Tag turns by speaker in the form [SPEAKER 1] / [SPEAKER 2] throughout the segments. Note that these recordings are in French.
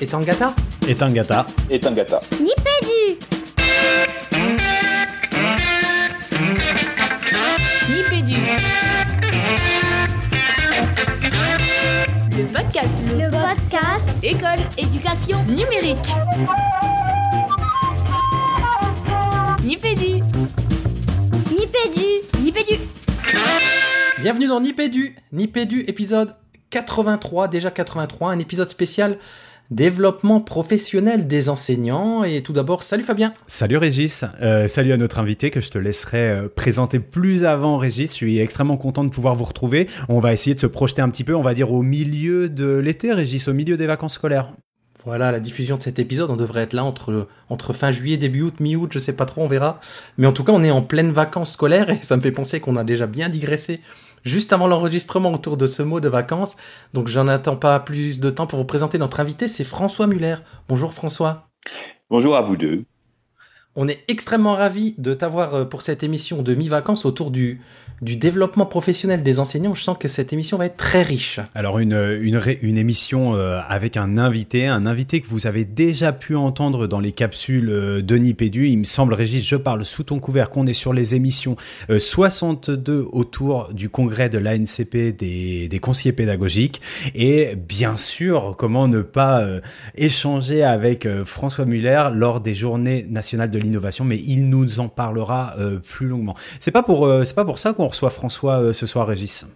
[SPEAKER 1] Etangata
[SPEAKER 2] Etangata.
[SPEAKER 3] Etangata.
[SPEAKER 4] Nipédu
[SPEAKER 5] Nipédu. Le podcast.
[SPEAKER 4] Le podcast
[SPEAKER 5] École.
[SPEAKER 4] Éducation
[SPEAKER 5] Numérique. Nipédu.
[SPEAKER 4] Nipédu Nipédu
[SPEAKER 1] Bienvenue dans Nipédu, Nipédu épisode 83, déjà 83, un épisode spécial développement professionnel des enseignants. Et tout d'abord, salut Fabien.
[SPEAKER 2] Salut Régis, Euh, salut à notre invité que je te laisserai euh, présenter plus avant Régis. Je suis extrêmement content de pouvoir vous retrouver. On va essayer de se projeter un petit peu, on va dire au milieu de l'été Régis, au milieu des vacances scolaires.
[SPEAKER 1] Voilà, la diffusion de cet épisode, on devrait être là entre, entre fin juillet, début août, mi-août, je sais pas trop, on verra. Mais en tout cas, on est en pleine vacances scolaires et ça me fait penser qu'on a déjà bien digressé juste avant l'enregistrement autour de ce mot de vacances. Donc j'en attends pas plus de temps pour vous présenter notre invité, c'est François Muller. Bonjour François.
[SPEAKER 3] Bonjour à vous deux.
[SPEAKER 1] On est extrêmement ravis de t'avoir euh, pour cette émission de mi-vacances autour du, du développement professionnel des enseignants. Je sens que cette émission va être très riche.
[SPEAKER 2] Alors une, une, émission euh, avec un invité, un invité que vous avez déjà pu entendre dans les capsules euh, de Nipédu. Il me semble, Régis, je parle sous ton couvert qu'on est sur les émissions euh, 62 autour du congrès de l'ANCP des, des conseillers pédagogiques. Et bien sûr, comment ne pas euh, échanger avec euh, François Muller lors des journées nationales de l'innovation, mais il nous en parlera euh, plus longuement. C'est pas euh, c'est pas pour ça qu'on reçoit François euh, ce soir, Régis.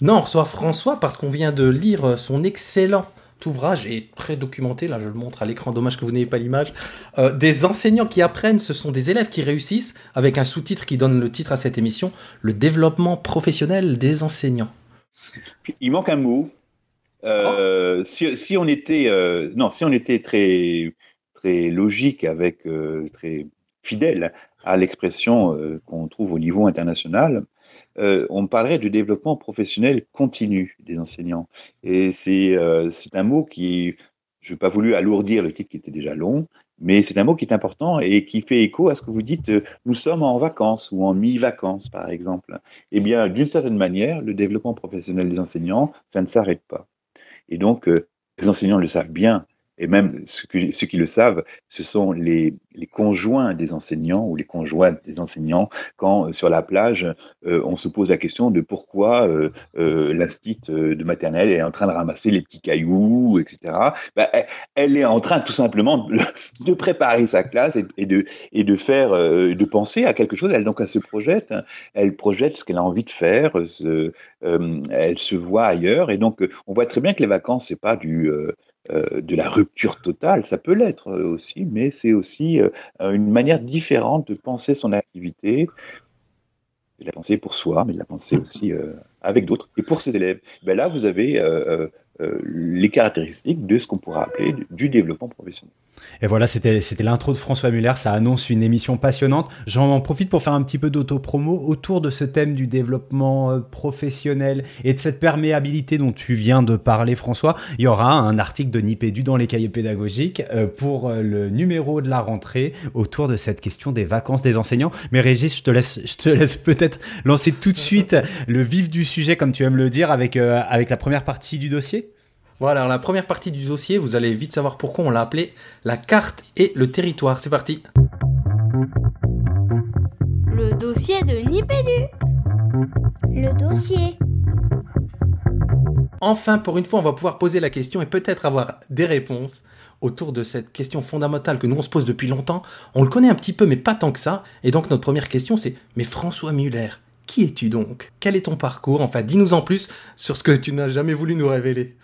[SPEAKER 1] Non, on reçoit François parce qu'on vient de lire euh, son excellent ouvrage et très documenté, là je le montre à l'écran, dommage que vous n'ayez pas l'image, euh, des enseignants qui apprennent, ce sont des élèves qui réussissent, avec un sous-titre qui donne le titre à cette émission, le développement professionnel des enseignants.
[SPEAKER 3] Il manque un mot. Euh, si, si on était, euh, non, si on était très, très logique avec, euh, très fidèle à l'expression euh, qu'on trouve au niveau international, euh, on parlerait du développement professionnel continu des enseignants. Et c'est euh, un mot qui, je n'ai pas voulu alourdir le titre qui était déjà long, mais c'est un mot qui est important et qui fait écho à ce que vous dites, euh, nous sommes en vacances ou en mi-vacances, par exemple. Eh bien, d'une certaine manière, le développement professionnel des enseignants, ça ne s'arrête pas. Et donc, les enseignants le savent bien, et même ceux, qui le savent, ce sont les, conjoints des enseignants ou les conjointes des enseignants quand, euh, sur la plage, euh, on se pose la question de pourquoi euh, euh, l'instit de maternelle est en train de ramasser les petits cailloux, etc. Ben, elle, est en train tout simplement de, préparer sa classe et, de, faire, de penser à quelque chose. Elle donc se projette, hein. elle projette ce qu'elle a envie de faire, elle se voit ailleurs. Et donc, on voit très bien que les vacances, c'est pas du, euh, de la rupture totale, ça peut l'être euh, aussi, mais c'est aussi euh, une manière différente de penser son activité, de la penser pour soi, mais de la penser aussi avec d'autres et pour ses élèves. Ben là, vous avez les caractéristiques de ce qu'on pourrait appeler du- développement professionnel.
[SPEAKER 2] Et voilà, c'était l'intro de François Muller. Ça annonce une émission passionnante. J'en profite pour faire un petit peu d'auto-promo autour de ce thème du développement euh, professionnel et de cette perméabilité dont tu viens de parler, François. Il y aura un article de Nipédu dans les cahiers pédagogiques euh, pour euh, le numéro de la rentrée autour de cette question des vacances des enseignants. Mais Régis, je te laisse, je te laisse peut-être lancer tout de suite le vif du sujet, comme tu aimes le dire, avec, euh, avec la première partie du dossier.
[SPEAKER 1] Voilà, alors la première partie du dossier, vous allez vite savoir pourquoi on l'a appelé la carte et le territoire. C'est parti.
[SPEAKER 4] Le dossier de Nipédu Le dossier
[SPEAKER 1] Enfin, pour une fois, on va pouvoir poser la question et peut-être avoir des réponses autour de cette question fondamentale que nous on se pose depuis longtemps. On le connaît un petit peu, mais pas tant que ça. Et donc notre première question, c'est Mais François Muller, qui es-tu donc? Quel est ton parcours? Enfin, dis-nous en plus sur ce que tu n'as jamais voulu nous révéler.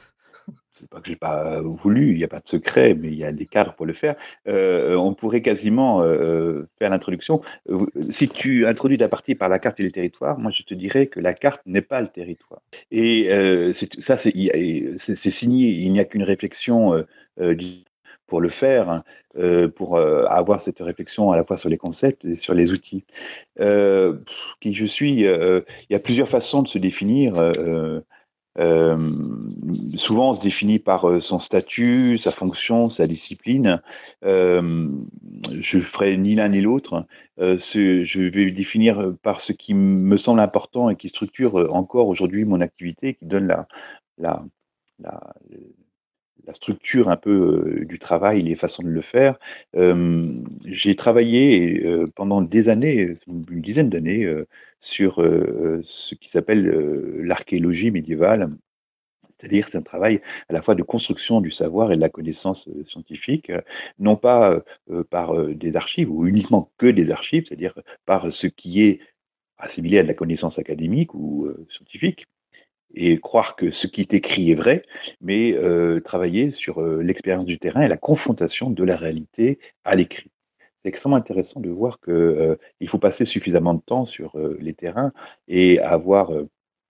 [SPEAKER 3] C'est pas que j'ai pas voulu, il n'y a pas de secret, mais il y a des cadres pour le faire. Euh, on pourrait quasiment euh, faire l'introduction. Euh, Si tu introduis ta partie par la carte et les territoires, moi je te dirais que la carte n'est pas le territoire. Et euh, ça, c'est signé. Il n'y a qu'une réflexion euh, euh, pour le faire, hein, euh, pour euh, avoir cette réflexion à la fois sur les concepts et sur les outils. Euh, qui je suis, euh, il y a plusieurs façons de se définir. Euh, souvent, on se définit par euh, son statut, sa fonction, sa discipline. Euh, je ferai ni l'un ni l'autre. Euh, je vais définir par ce qui me semble important et qui structure encore aujourd'hui mon activité, qui donne la, la structure un peu du travail, les façons de le faire. J'ai travaillé pendant des années, une dizaine d'années, sur ce qui s'appelle l'archéologie médiévale. C'est-à-dire c'est un travail à la fois de construction du savoir et de la connaissance scientifique, non pas par des archives ou uniquement que des archives, c'est-à-dire par ce qui est assimilé à de la connaissance académique ou scientifique, et croire que ce qui est écrit est vrai, mais travailler sur l'expérience du terrain et la confrontation de la réalité à l'écrit. C'est extrêmement intéressant de voir qu'il faut passer suffisamment de temps sur les terrains et avoir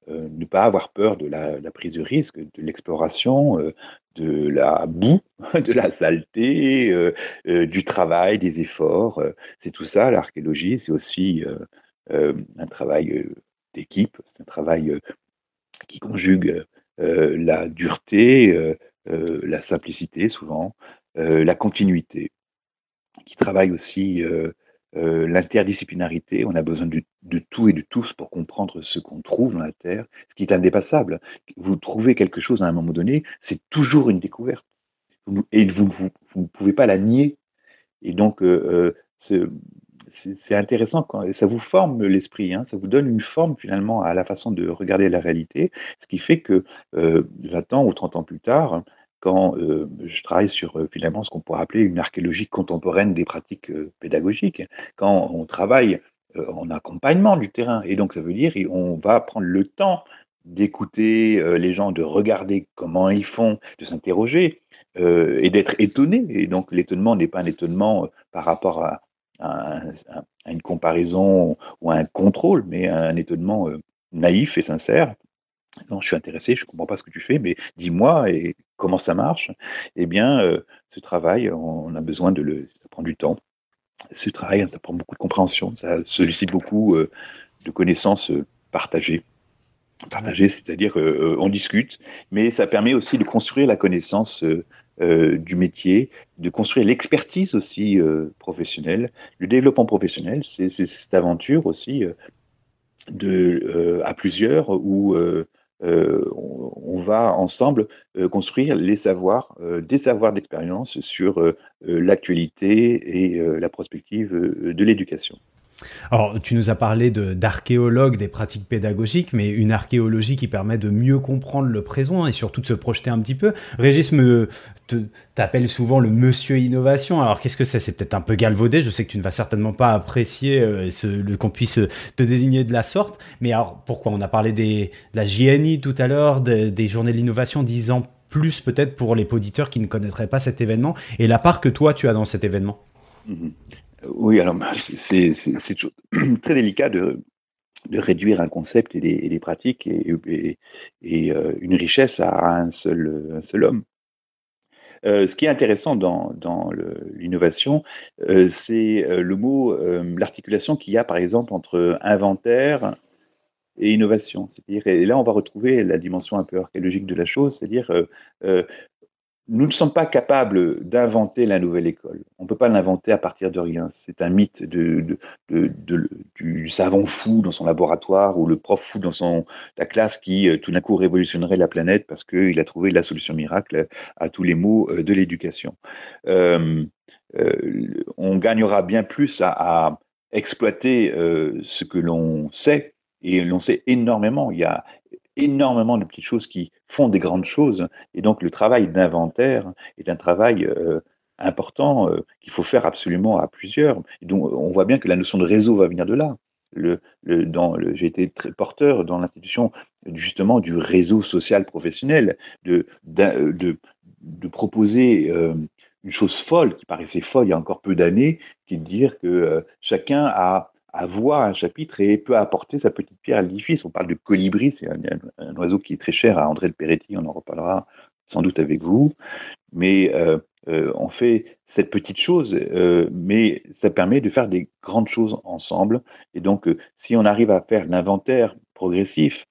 [SPEAKER 3] euh, ne pas avoir peur de la, prise de risque, de l'exploration, euh, de la boue, de la saleté, euh, du travail, des efforts. c'est tout ça, l'archéologie. C'est aussi un travail d'équipe, c'est un travail qui conjugue la dureté, la simplicité souvent, la continuité, qui travaille aussi euh, l'interdisciplinarité, on a besoin de, tout et de tous pour comprendre ce qu'on trouve dans la Terre, ce qui est indépassable. Vous trouvez quelque chose à un moment donné, c'est toujours une découverte. Et vous ne pouvez pas la nier. Et donc, euh, euh, c'est intéressant, quand, ça vous forme l'esprit, hein, ça vous donne une forme finalement à la façon de regarder la réalité, ce qui fait que 20 ans ou 30 ans plus tard, quand je travaille sur finalement ce qu'on pourrait appeler une archéologie contemporaine des pratiques pédagogiques, quand on travaille en accompagnement du terrain. Et donc ça veut dire on va prendre le temps d'écouter les gens, de regarder comment ils font, de s'interroger et d'être étonné. Et donc l'étonnement n'est pas un étonnement par rapport à, à, une comparaison ou à un contrôle, mais un étonnement naïf et sincère non, je suis intéressé, je ne comprends pas ce que tu fais, mais dis-moi et comment ça marche? Eh bien, euh, ce travail, on a besoin de le. Ça prend du temps. Ce travail, ça prend beaucoup de compréhension, ça sollicite beaucoup euh, de connaissances euh, partagées. Partagées, c'est-à-dire on discute, mais ça permet aussi de construire la connaissance du métier, de construire l'expertise aussi professionnelle, le développement professionnel. C'est cette aventure aussi de, à plusieurs où euh, on, va ensemble euh, construire les savoirs, euh, des savoirs d'expérience sur l'actualité et la prospective de l'éducation.
[SPEAKER 2] Alors, tu nous as parlé d'archéologue des pratiques pédagogiques, mais une archéologie qui permet de mieux comprendre le présent et surtout de se projeter un petit peu. Régis me t'appelle souvent le monsieur innovation. Alors, qu'est-ce que c'est? C'est peut-être un peu galvaudé. Je sais que tu ne vas certainement pas apprécier euh, qu'on puisse te désigner de la sorte. Mais alors, pourquoi? On a parlé de la JNI tout à l'heure, des journées de l'innovation, 10 ans plus peut-être pour les auditeurs qui ne connaîtraient pas cet événement et la part que toi tu as dans cet événement?
[SPEAKER 3] Mm-hmm. Oui, alors c'est très délicat de, réduire un concept et des, pratiques et, euh, une richesse à un seul, un seul homme. Euh, ce qui est intéressant dans, l'innovation, euh, c'est le mot, l'articulation qu'il y a par exemple entre inventaire et innovation. C'est-à-dire, et là on va retrouver la dimension un peu archéologique de la chose, c'est-à-dire nous ne sommes pas capables d'inventer la nouvelle école. On ne peut pas l'inventer à partir de rien. C'est un mythe du savant fou dans son laboratoire ou le prof fou dans son, la classe qui euh, tout d'un coup révolutionnerait la planète parce qu'il a trouvé la solution miracle à tous les maux euh, de l'éducation. Euh, on gagnera bien plus à, à exploiter ce que l'on sait et l'on sait énormément. Il y a énormément de petites choses qui font des grandes choses. Et donc le travail d'inventaire est un travail euh, important euh, qu'il faut faire absolument à plusieurs. Et on voit bien que la notion de réseau va venir de là. Le, le, j'ai été très porteur dans l'institution justement du réseau social professionnel, de, de, de, proposer euh, une chose folle qui paraissait folle il y a encore peu d'années, qui est de dire que chacun a à voir un chapitre et peut apporter sa petite pierre à l'édifice. On parle de colibri, c'est un, oiseau qui est très cher à André de Peretti, on en reparlera sans doute avec vous. Mais euh, euh, on fait cette petite chose, euh, mais ça permet de faire des grandes choses ensemble. Et donc, si on arrive à faire l'inventaire progressif,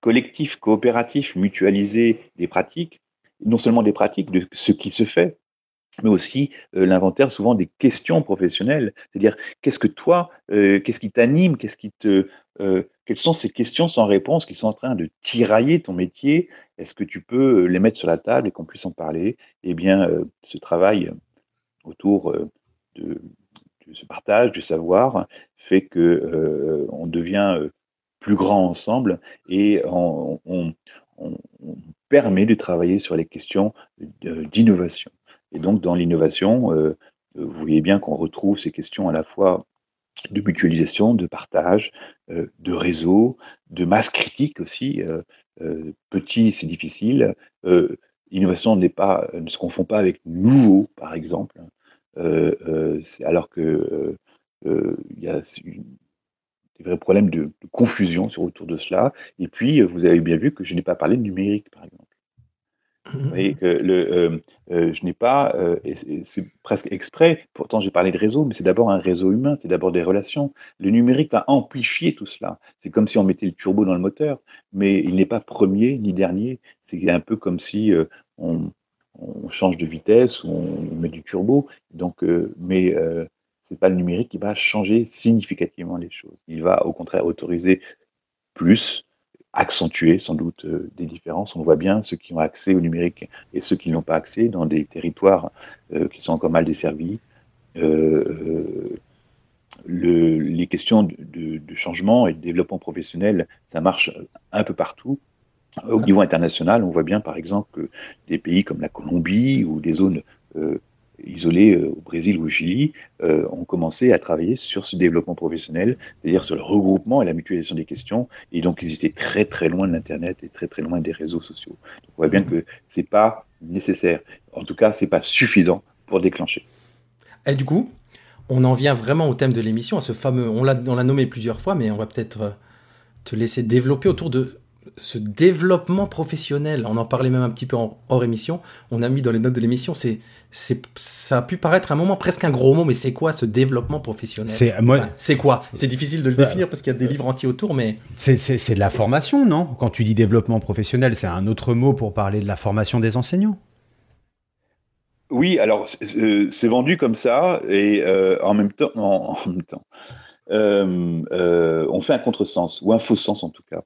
[SPEAKER 3] collectif, coopératif, mutualisé des pratiques, non seulement des pratiques, de ce qui se fait, mais aussi euh, l'inventaire souvent des questions professionnelles, c'est-à-dire qu'est-ce que toi, euh, qu'est-ce qui t'anime, qu'est-ce qui te, euh, quelles sont ces questions sans réponse qui sont en train de tirailler ton métier? Est-ce que tu peux les mettre sur la table et qu'on puisse en parler? Eh bien, ce travail autour de, ce partage du savoir fait que on devient plus grand ensemble et on, on permet de travailler sur les questions d'innovation. Et donc, dans l'innovation, euh, vous voyez bien qu'on retrouve ces questions à la fois de mutualisation, de partage, euh, de réseau, de masse critique aussi. Euh, petit, c'est difficile. L'innovation ne se confond pas avec nouveau, par exemple. alors que il y a des vrais problèmes de, de, confusion sur autour de cela. Et puis, vous avez bien vu que je n'ai pas parlé de numérique, par exemple. Vous voyez que le, euh, euh, je n'ai pas, euh, c'est presque exprès, pourtant j'ai parlé de réseau, mais c'est d'abord un réseau humain, c'est d'abord des relations. Le numérique va amplifier tout cela. C'est comme si on mettait le turbo dans le moteur, mais il n'est pas premier ni dernier. C'est un peu comme si on, on, change de vitesse ou on met du turbo. Donc, mais c'est pas le numérique qui va changer significativement les choses. Il va au contraire autoriser plus, accentuer sans doute euh, des différences. On voit bien ceux qui ont accès au numérique et ceux qui n'ont pas accès dans des territoires euh, qui sont encore mal desservis. Euh, le, les questions de, changement et de développement professionnel, ça marche un peu partout. Au niveau international, on voit bien par exemple que des pays comme la Colombie ou des zones isolés euh, au Brésil ou au Chili, euh, ont commencé à travailler sur ce développement professionnel, c'est-à-dire sur le regroupement et la mutualisation des questions. Et donc, ils étaient très très loin de l'Internet et très très loin des réseaux sociaux. Donc, on voit bien que c'est pas nécessaire. En tout cas, c'est pas suffisant pour déclencher.
[SPEAKER 1] Et du coup, on en vient vraiment au thème de l'émission, à ce fameux, on l'a nommé plusieurs fois, mais on va peut-être euh, te laisser développer autour de ce développement professionnel, on en parlait même un petit peu en, hors émission, on a mis dans les notes de l'émission, c'est, c'est, ça a pu paraître un moment presque un gros mot, mais c'est quoi ce développement professionnel?
[SPEAKER 2] C'est, moi,
[SPEAKER 1] c'est quoi? C'est difficile de le définir parce qu'il y a des livres entiers autour, mais...
[SPEAKER 2] C'est, c'est, c'est de la formation, non? Quand tu dis développement professionnel, c'est un autre mot pour parler de la formation des enseignants?
[SPEAKER 3] Oui, alors c'est, vendu comme ça, et euh, en même temps... en même temps. euh, euh, on fait un contresens, ou un faux sens en tout cas.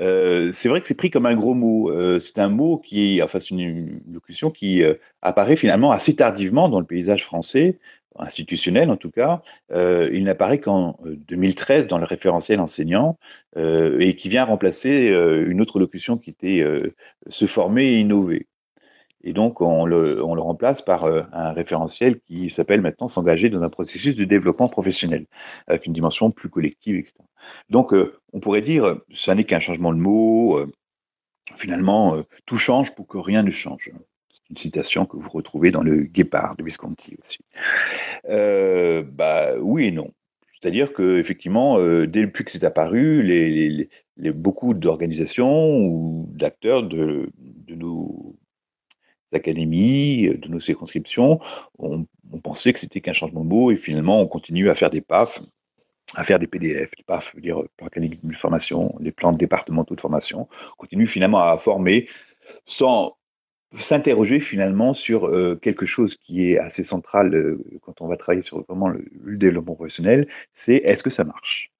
[SPEAKER 3] Euh, c'est vrai que c'est pris comme un gros mot. c'est un mot qui, une, locution qui apparaît finalement assez tardivement dans le paysage français, institutionnel en tout cas. il n'apparaît qu'en 2013 dans le référentiel enseignant et qui vient remplacer une autre locution qui était se former et innover. Et donc, on le, remplace par euh, un référentiel qui s'appelle maintenant s'engager dans un processus de développement professionnel, avec une dimension plus collective, etc. Donc, euh, on pourrait dire, ça n'est qu'un changement de mot. Euh, finalement, tout change pour que rien ne change. C'est une citation que vous retrouvez dans le Guépard de Visconti aussi. bah, oui et non. C'est-à-dire que effectivement, depuis que c'est apparu, les, beaucoup d'organisations ou d'acteurs de, de, nos académies, euh, de nos circonscriptions, on, pensait que c'était qu'un changement de mot et finalement on continue à faire des PAF, à faire des PDF, les PAF dire plan académique de formation, les plans départementaux de formation, on continue finalement à former sans s'interroger finalement sur euh, quelque chose qui est assez central euh, quand on va travailler sur vraiment le, le développement professionnel, c'est est-ce que ça marche?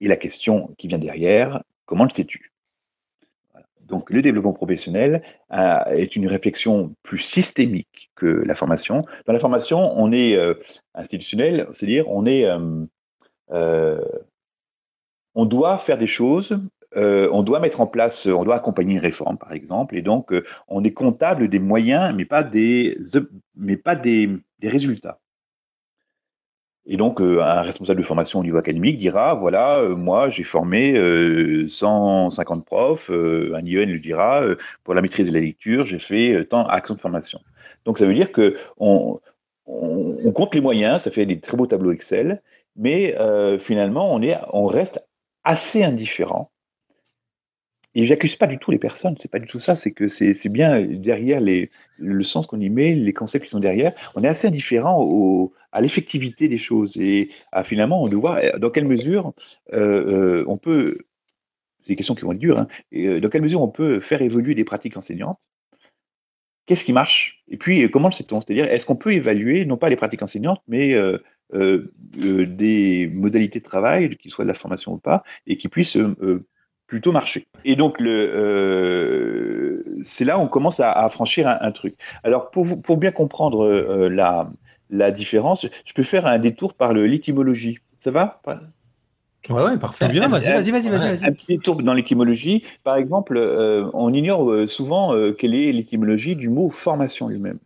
[SPEAKER 3] Et la question qui vient derrière, comment le sais-tu? Donc le développement professionnel euh, est une réflexion plus systémique que la formation. Dans la formation, on est euh, institutionnel, c'est-à-dire on est, euh, on doit faire des choses, on doit mettre en place, on doit accompagner une réforme par exemple, et donc on est comptable des moyens, mais pas des, mais pas des résultats. Et donc, euh, un responsable de formation au niveau académique dira, voilà, euh, moi, j'ai formé 150 euh, profs. un IEN lui dira, pour la maîtrise de la lecture, j'ai fait tant d'actions de formation. Donc, ça veut dire que on, compte les moyens, ça fait des très beaux tableaux Excel, mais finalement, on, est, on reste assez indifférent et j'accuse pas du tout les personnes, c'est pas du tout ça, c'est que c'est bien derrière les, le sens qu'on y met, les concepts qui sont derrière, on est assez indifférent à l'effectivité des choses et à finalement on doit voir euh, dans quelle mesure euh, euh, on peut, c'est des questions qui vont être dures, hein, et, dans quelle mesure on peut faire évoluer des pratiques enseignantes qu'est-ce qui marche Et puis, euh, comment le sait-on? C'est-à-dire, est-ce qu'on peut évaluer, non pas les pratiques enseignantes, mais euh, euh, euh, des modalités de travail, qu'ils soient de la formation ou pas, et qui puissent euh, plutôt marcher. Et donc, le, euh, c'est là où on commence à, à franchir un, un truc. Alors, pour, vous, pour bien comprendre euh, la, la différence, je peux faire un détour par le- l'étymologie. Ça va?
[SPEAKER 1] Ouais, ouais, parfait.
[SPEAKER 2] Bien, vas-y, vas-y, vas-y, vas-y.
[SPEAKER 3] Un petit détour dans l'étymologie. Par exemple, euh, on ignore souvent euh, quelle est l'étymologie du mot formation lui-même.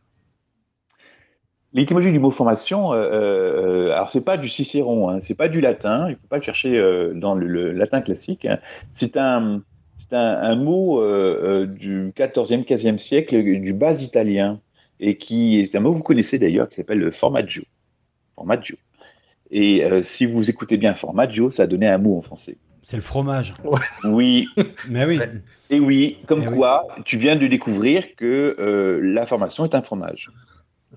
[SPEAKER 3] L'étymologie du mot formation, euh, euh, alors c'est pas du Cicéron, hein, c'est pas du latin, il faut pas le chercher euh, dans le, le latin classique. hein. C'est un, c'est un, un mot euh, du 14e, 15e siècle, du bas italien, et qui est un mot que vous connaissez d'ailleurs, qui s'appelle le formaggio. Formaggio. Et euh, si vous écoutez bien formaggio, ça donnait un mot en français.
[SPEAKER 2] C'est le fromage.
[SPEAKER 3] Oui,
[SPEAKER 2] Mais oui.
[SPEAKER 3] Et oui, comme
[SPEAKER 2] oui.
[SPEAKER 3] quoi tu viens de découvrir que euh, la formation est un fromage.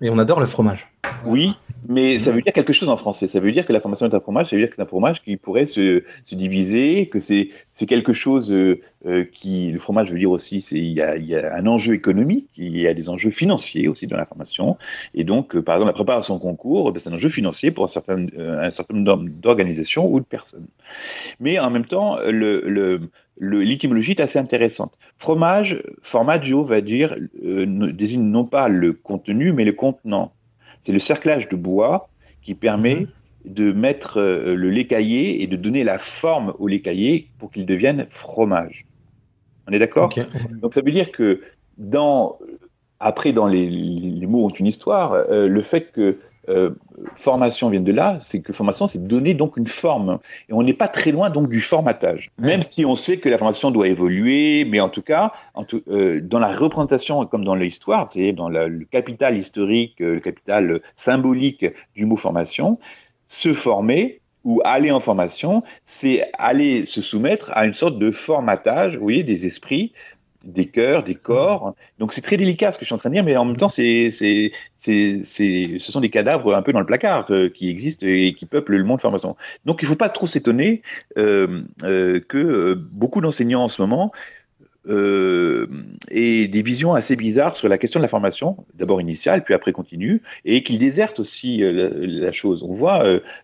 [SPEAKER 1] Et on adore le fromage.
[SPEAKER 3] Oui, mais ça veut dire quelque chose en français. Ça veut dire que la formation est un fromage, ça veut dire que c'est un fromage qui pourrait se, se diviser, que c'est quelque chose euh, euh, qui. Le fromage veut dire aussi, il y a, il y a un enjeu économique, il y a des enjeux financiers aussi dans la formation. Et donc, euh, par exemple, la préparation concours, ben, c'est un enjeu financier pour un certain, un certain nombre d'organisations ou de personnes. Mais en même temps, le, le- l'étymologie est assez intéressante. Fromage, formaggio va dire, euh, ne- désigne non pas le contenu, mais le contenant. C'est le cerclage de bois qui permet de mettre euh, le lait caillé et de donner la forme au lait caillé pour qu'il devienne fromage. On est d'accord? Donc ça veut dire que dans après dans les, les mots ont une histoire, euh, le fait que euh, formation vienne de là, c'est que formation c'est donner donc une forme et on n'est pas très loin donc du formatage. Même si on sait que la formation doit évoluer, mais en tout cas en tout- euh, dans la représentation comme dans l'histoire, c'est dans la- le capital historique, euh, le capital symbolique du mot formation, se former ou aller en formation, c'est aller se soumettre à une sorte de formatage, vous voyez, des esprits, des cœurs, des corps. Donc c'est très délicat ce que je suis en train de dire, mais en même temps, c'est, c'est, c'est, c'est, ce sont des cadavres un peu dans le placard euh, qui existent et qui peuplent le monde formation. Donc il ne faut pas trop s'étonner euh, euh, que beaucoup d'enseignants en ce moment euh, aient des visions assez bizarres sur la question de la formation, d'abord initiale, puis après continue, et qu'ils désertent aussi euh, la, chose. On voit,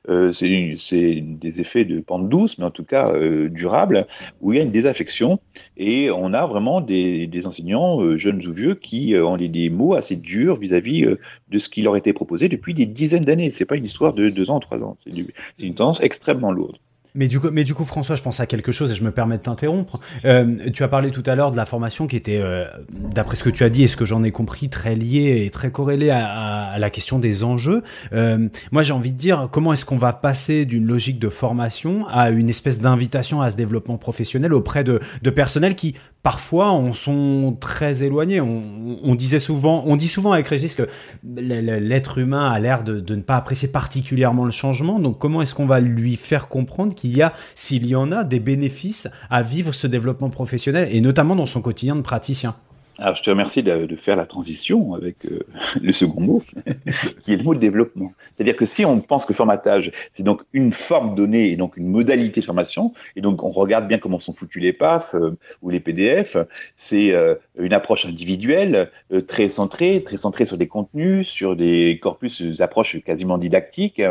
[SPEAKER 3] euh, c'est, des effets de pente douce, mais en tout cas durables, où il y a une désaffection et on a vraiment des, enseignants, jeunes ou vieux, qui ont des, mots assez durs vis-à-vis de ce qui leur était proposé depuis des dizaines d'années. C'est pas une histoire de deux ans trois ans. C'est une tendance extrêmement lourde.
[SPEAKER 2] Mais du, coup, mais du coup, François, je pense à quelque chose et je me permets de t'interrompre. Euh, tu as parlé tout à l'heure de la formation qui était, euh, d'après ce que tu as dit et ce que j'en ai compris, très liée et très corrélée à, la question des enjeux. Euh, moi, j'ai envie de dire, comment est-ce qu'on va passer d'une logique de formation à une espèce d'invitation à ce développement professionnel auprès de, de personnels qui, parfois, en sont très éloignés. On, on disait souvent, on dit souvent avec Régis que l'être humain a l'air de ne pas apprécier particulièrement le changement. Donc, comment est-ce qu'on va lui faire comprendre qu'il y a, s'il y en a, des bénéfices à vivre ce développement professionnel et notamment dans son quotidien de praticien?
[SPEAKER 3] Alors, je te remercie de, faire la transition avec euh, le second mot, qui est le mot de développement. C'est-à-dire que si on pense que formatage, c'est donc une forme donnée et donc une modalité de formation, et donc on regarde bien comment sont foutus les PAF euh, ou les PDF, c'est euh, une approche individuelle, très centrée, très centrée sur des contenus, sur des corpus, des approches quasiment didactiques,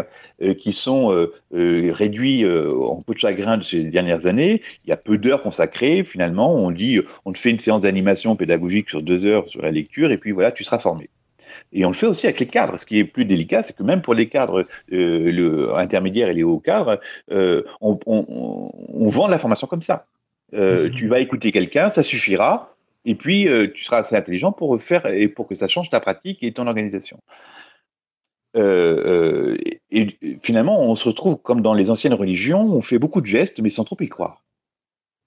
[SPEAKER 3] qui sont réduits en peau de chagrin de ces dernières années. Il y a peu d'heures consacrées, finalement, on dit, on fait une séance d'animation pédagogique sur deux heures sur la lecture, et puis voilà, tu seras formé. Et on le fait aussi avec les cadres. Ce qui est plus délicat, c'est que même pour les cadres euh, le, intermédiaires et les hauts cadres, euh, on, on, on, vend la formation comme ça. Euh,
[SPEAKER 2] Mhm.
[SPEAKER 3] Tu vas écouter quelqu'un, ça suffira, et puis euh, tu seras assez intelligent pour faire et pour que ça change ta pratique et ton organisation. Et, et finalement, on se retrouve comme dans les anciennes religions, on fait beaucoup de gestes, mais sans trop y croire.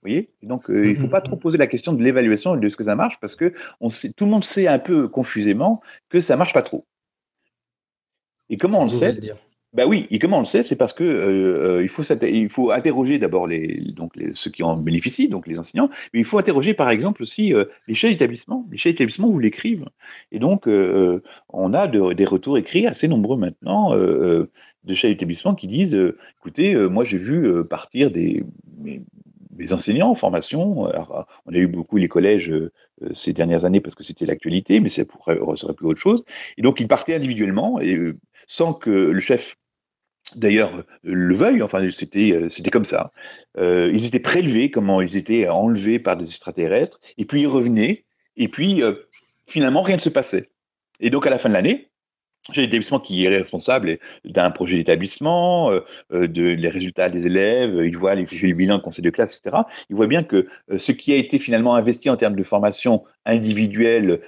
[SPEAKER 3] Vous voyez? Donc, euh, il ne faut pas trop poser la question de l'évaluation et de ce que ça marche, parce que on sait, tout le monde sait un peu confusément que ça marche pas trop. Et comment on le sait
[SPEAKER 1] dire.
[SPEAKER 3] bah oui, et comment on le sait? C'est parce que euh, euh, il, faut s'inter- il faut interroger d'abord les, donc les, ceux qui en bénéficient, donc les enseignants, mais il faut interroger par exemple aussi euh, les chefs d'établissement. Les chefs d'établissement vous l'écrivent. Et donc, euh, on a de- des retours écrits assez nombreux maintenant de chefs d'établissement qui disent écoutez, moi j'ai vu partir des, mes, mes enseignants en formation. On a eu beaucoup les collèges euh, euh, ces dernières années parce que c'était l'actualité, mais ça pourrait, serait plus autre chose. Et donc, ils partaient individuellement et euh, sans que le chef d'ailleurs le veuille, enfin c'était c'était comme ça. ils étaient prélevés, comment ils étaient enlevés par des extraterrestres, et puis ils revenaient, et puis finalement rien ne se passait. Et donc à la fin de l'année, j'ai l'établissement qui est responsable d'un projet d'établissement, euh, euh, de, les résultats des élèves, il voit les fichiers du bilan, conseil de classe, etc. Il voit bien que euh, ce qui a été finalement investi en termes de formation individuelle,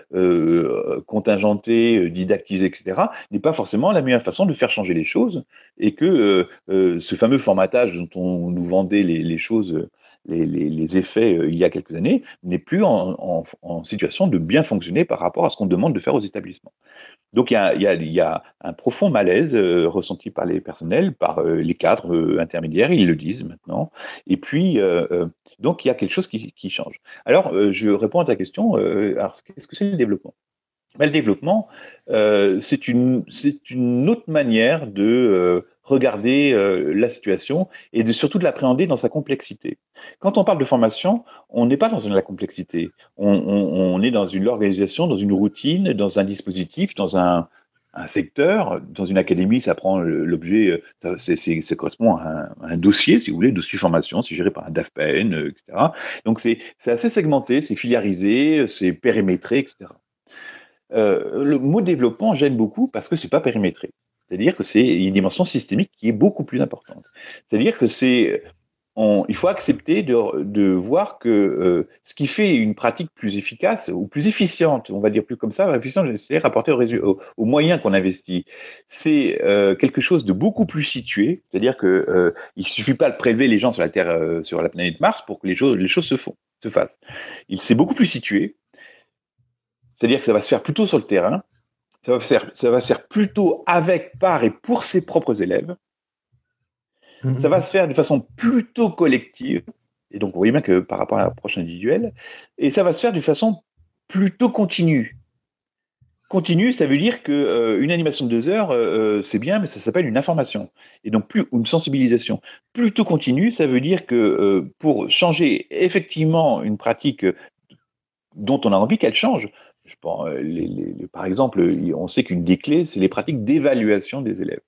[SPEAKER 3] contingentée, didactisée, etc., n'est pas forcément la meilleure façon de faire changer les choses et que ce fameux formatage dont on nous vendait les, choses les, effets il y a quelques années, n'est plus en, situation de bien fonctionner par rapport à ce qu'on demande de faire aux établissements. Donc il y a, un profond malaise euh, ressenti par les personnels, par euh, les cadres euh, intermédiaires, ils le disent maintenant. Et puis, donc il y a quelque chose qui, change. Alors, je réponds à ta question. qu'est-ce que c'est le développement? Ben, Le développement, c'est une, une autre manière de regarder euh, la situation et surtout de l'appréhender dans sa complexité. Quand on parle de formation, on n'est pas dans la complexité. On, est dans une organisation, dans une routine, dans un dispositif, dans un, secteur. Dans une académie, ça prend l'objet, euh, ça, correspond à un, dossier, si vous voulez, dossier formation, c'est géré par un DAFPN, euh, etc. Donc c'est assez segmenté, c'est filiarisé, c'est périmétré, etc. le mot développement gêne beaucoup parce que c'est pas périmétré. C'est-à-dire que c'est une dimension systémique qui est beaucoup plus importante. C'est-à-dire que c'est il faut accepter de, voir que euh, ce qui fait une pratique plus efficace ou plus efficiente, on va dire plus comme ça, efficiente, c'est-à-dire rapporter aux, au, moyens qu'on investit, c'est euh, quelque chose de beaucoup plus situé, c'est-à-dire que euh, il suffit pas de prélever les gens sur la Terre, sur la planète Mars pour que les choses, les choses se font, se fassent. Il s'est beaucoup plus situé, c'est-à-dire que ça va se faire plutôt sur le terrain, ça va, faire, ça va se faire plutôt avec, par et pour ses propres élèves. Mhm. Ça va se faire de façon plutôt collective. Et donc, vous voyez bien que par rapport à l'approche individuelle, et ça va se faire de façon plutôt continue. Continue, ça veut dire qu'une euh, une animation de deux heures, euh, euh, c'est bien, mais ça s'appelle une information. Et donc, plus une sensibilisation. Plutôt continue, ça veut dire que pour changer effectivement une pratique dont on a envie qu'elle change, euh, par exemple, on sait qu'une des clés, c'est les pratiques d'évaluation des élèves.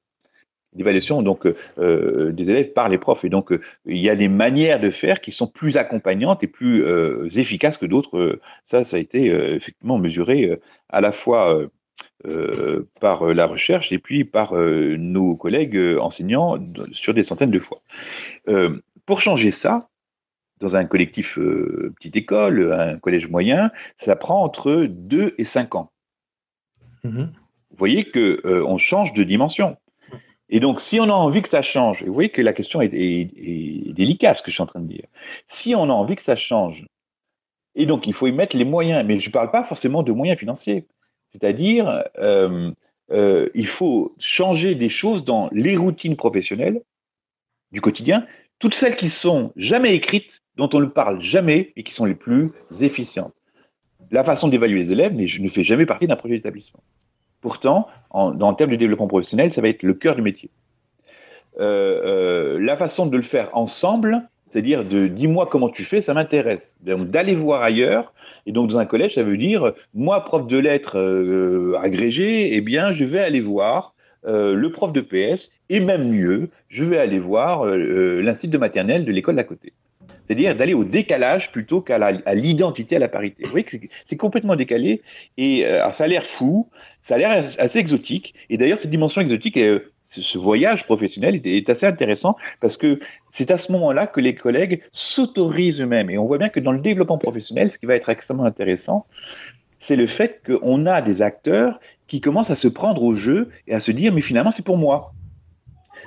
[SPEAKER 3] D'évaluation donc euh, euh, des élèves par les profs. Et donc, il y a des manières de faire qui sont plus accompagnantes et plus efficaces que d'autres. Ça, ça a été effectivement mesuré à la fois par la recherche et puis par nos collègues enseignants sur des centaines de fois. pour changer ça, dans un collectif euh, petite école, un collège moyen, ça prend entre 2 et 5 ans. Mhm. Vous voyez qu'on euh, on change de dimension. Et donc, si on a envie que ça change, et vous voyez que la question est, délicate, ce que je suis en train de dire. Si on a envie que ça change, et donc il faut y mettre les moyens, mais je ne parle pas forcément de moyens financiers. C'est-à-dire, euh, il faut changer des choses dans les routines professionnelles du quotidien, toutes celles qui sont jamais écrites dont on ne parle jamais et qui sont les plus efficientes. La façon d'évaluer les élèves ne fais jamais partie d'un projet d'établissement. Pourtant, en, dans le terme de développement professionnel, ça va être le cœur du métier. Euh, euh, la façon de le faire ensemble, c'est-à-dire de dis-moi comment tu fais, ça m'intéresse. Donc d'aller voir ailleurs. Et donc dans un collège, ça veut dire moi, prof de lettres euh, agrégé, eh bien je vais aller voir le prof de PS et même mieux, je vais aller voir l'institut de maternelle de l'école d'à côté c'est-à-dire d'aller au décalage plutôt qu'à l'identité, à, la parité. Vous voyez que c'est complètement décalé, et euh, ça a l'air fou, ça a l'air assez exotique, et d'ailleurs cette dimension exotique, euh, ce voyage professionnel est, assez intéressant, parce que c'est à ce moment-là que les collègues s'autorisent eux-mêmes, et on voit bien que dans le développement professionnel, ce qui va être extrêmement intéressant, c'est le fait qu'on a des acteurs qui commencent à se prendre au jeu et à se dire, mais finalement c'est pour moi.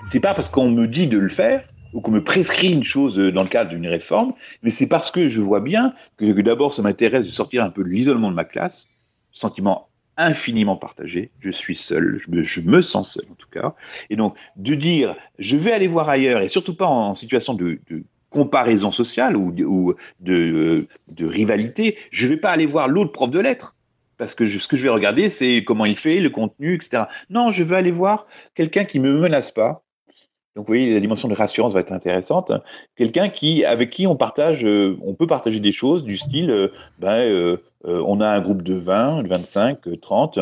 [SPEAKER 3] C'est pas parce qu'on me dit de le faire ou qu'on me prescrit une chose dans le cadre d'une réforme, mais c'est parce que je vois bien que, d'abord ça m'intéresse de sortir un peu de l'isolement de ma classe, sentiment infiniment partagé, je suis seul, je me, sens seul en tout cas, et donc de dire je vais aller voir ailleurs, et surtout pas en, situation de, comparaison sociale ou, de, de, rivalité, je ne vais pas aller voir l'autre prof de lettres, parce que ce que je vais regarder, c'est comment il fait, le contenu, etc. Non, je veux aller voir quelqu'un qui ne me menace pas, Donc, vous voyez, la dimension de rassurance va être intéressante. Quelqu'un qui, avec qui on partage, euh, on peut partager des choses du style, euh, ben, euh, on a un groupe de 20, de 25, euh, 30.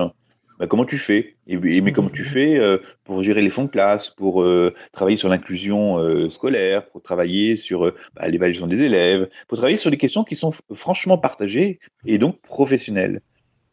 [SPEAKER 3] Ben, comment tu fais? Et, et- Mais comment tu fais euh, pour gérer les fonds de classe, pour travailler sur l'inclusion scolaire, pour travailler sur bah, l'évaluation des élèves, pour travailler sur des questions qui sont franchement partagées et donc professionnelles.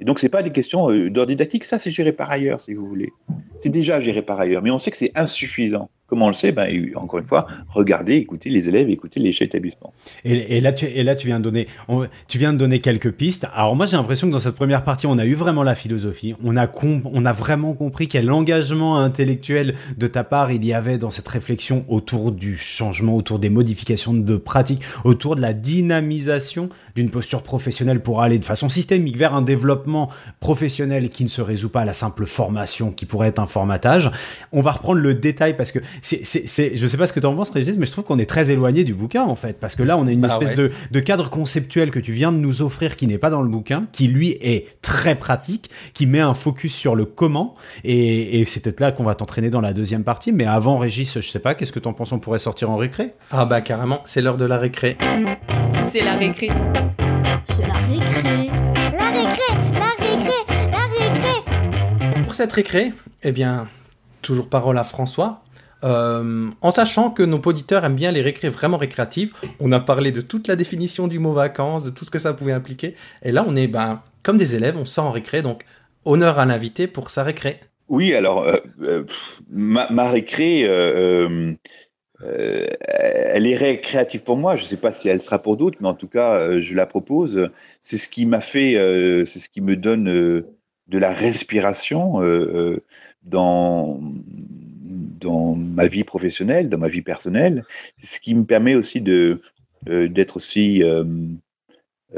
[SPEAKER 3] Et donc, c'est pas des questions d'ordre didactique, ça c'est géré par ailleurs, si vous voulez. C'est déjà géré par ailleurs, mais on sait que c'est insuffisant. Comment on le sait ben, Encore une fois, regardez, écoutez les élèves, écoutez les chefs d'établissement.
[SPEAKER 2] Et, et là, tu, et là, tu viens de donner, quelques pistes. Alors moi, j'ai l'impression que dans cette première partie, on a eu vraiment la philosophie. On a vraiment compris quel engagement intellectuel de ta part il y avait dans cette réflexion autour du changement, autour des modifications de pratiques, autour de la dynamisation d'une posture professionnelle pour aller de façon systémique vers un développement professionnel qui ne se résout pas à la simple formation qui pourrait être un formatage. On va reprendre le détail parce que c'est, c'est, c'est, je sais pas ce que tu en penses, Régis, mais je trouve qu'on est très éloigné du bouquin en fait, parce que là, on a une
[SPEAKER 1] Bah
[SPEAKER 2] espèce
[SPEAKER 1] ouais.
[SPEAKER 2] de, de cadre conceptuel que tu viens de nous offrir qui n'est pas dans le bouquin, qui lui est très pratique, qui met un focus sur le comment, et, et c'est peut-être là qu'on va t'entraîner dans la deuxième partie. Mais avant, Régis, je sais pas, qu'est-ce que t'en penses? On pourrait sortir en récré?
[SPEAKER 1] Ah bah carrément, c'est l'heure de la récré.
[SPEAKER 5] C'est la récré.
[SPEAKER 4] C'est la récré. La récré, la récré, la récré.
[SPEAKER 1] Pour cette récré, eh bien, toujours parole à François. Euh, en sachant que nos auditeurs aiment bien les récrés vraiment récréatives, on a parlé de toute la définition du mot vacances, de tout ce que ça pouvait impliquer. Et là, on est ben, comme des élèves, on sort en récré, donc honneur à l'invité pour sa récré.
[SPEAKER 3] Oui, alors, euh, euh, ma, ma récré, elle est récréative pour moi. Je ne sais pas si elle sera pour d'autres, mais en tout cas, je la propose. C'est ce qui m'a fait, c'est ce qui me donne de la respiration dans, dans ma vie professionnelle, dans ma vie personnelle. Ce qui me permet aussi de euh, d'être aussi euh,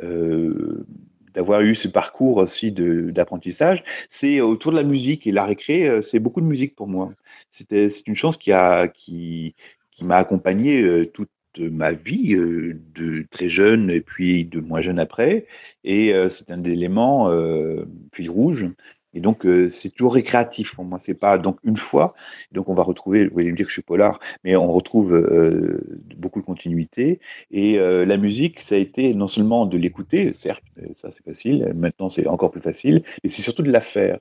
[SPEAKER 3] euh, d'avoir eu ce parcours aussi d'apprentissage, c'est autour de la musique et la récré, c'est beaucoup de musique pour moi. C'est une chance qui a, qui, qui m'a accompagné toute ma vie, de très jeune et puis de moins jeune après. Et c'est un élément euh, fil rouge. Et donc, euh, c'est toujours récréatif pour moi. C'est pas donc une fois. Donc, on va retrouver, vous allez me dire que je suis polar, mais on retrouve euh, beaucoup de continuité. Et euh, la musique, ça a été non seulement de l'écouter, certes, ça c'est facile, maintenant c'est encore plus facile, mais c'est surtout de la faire.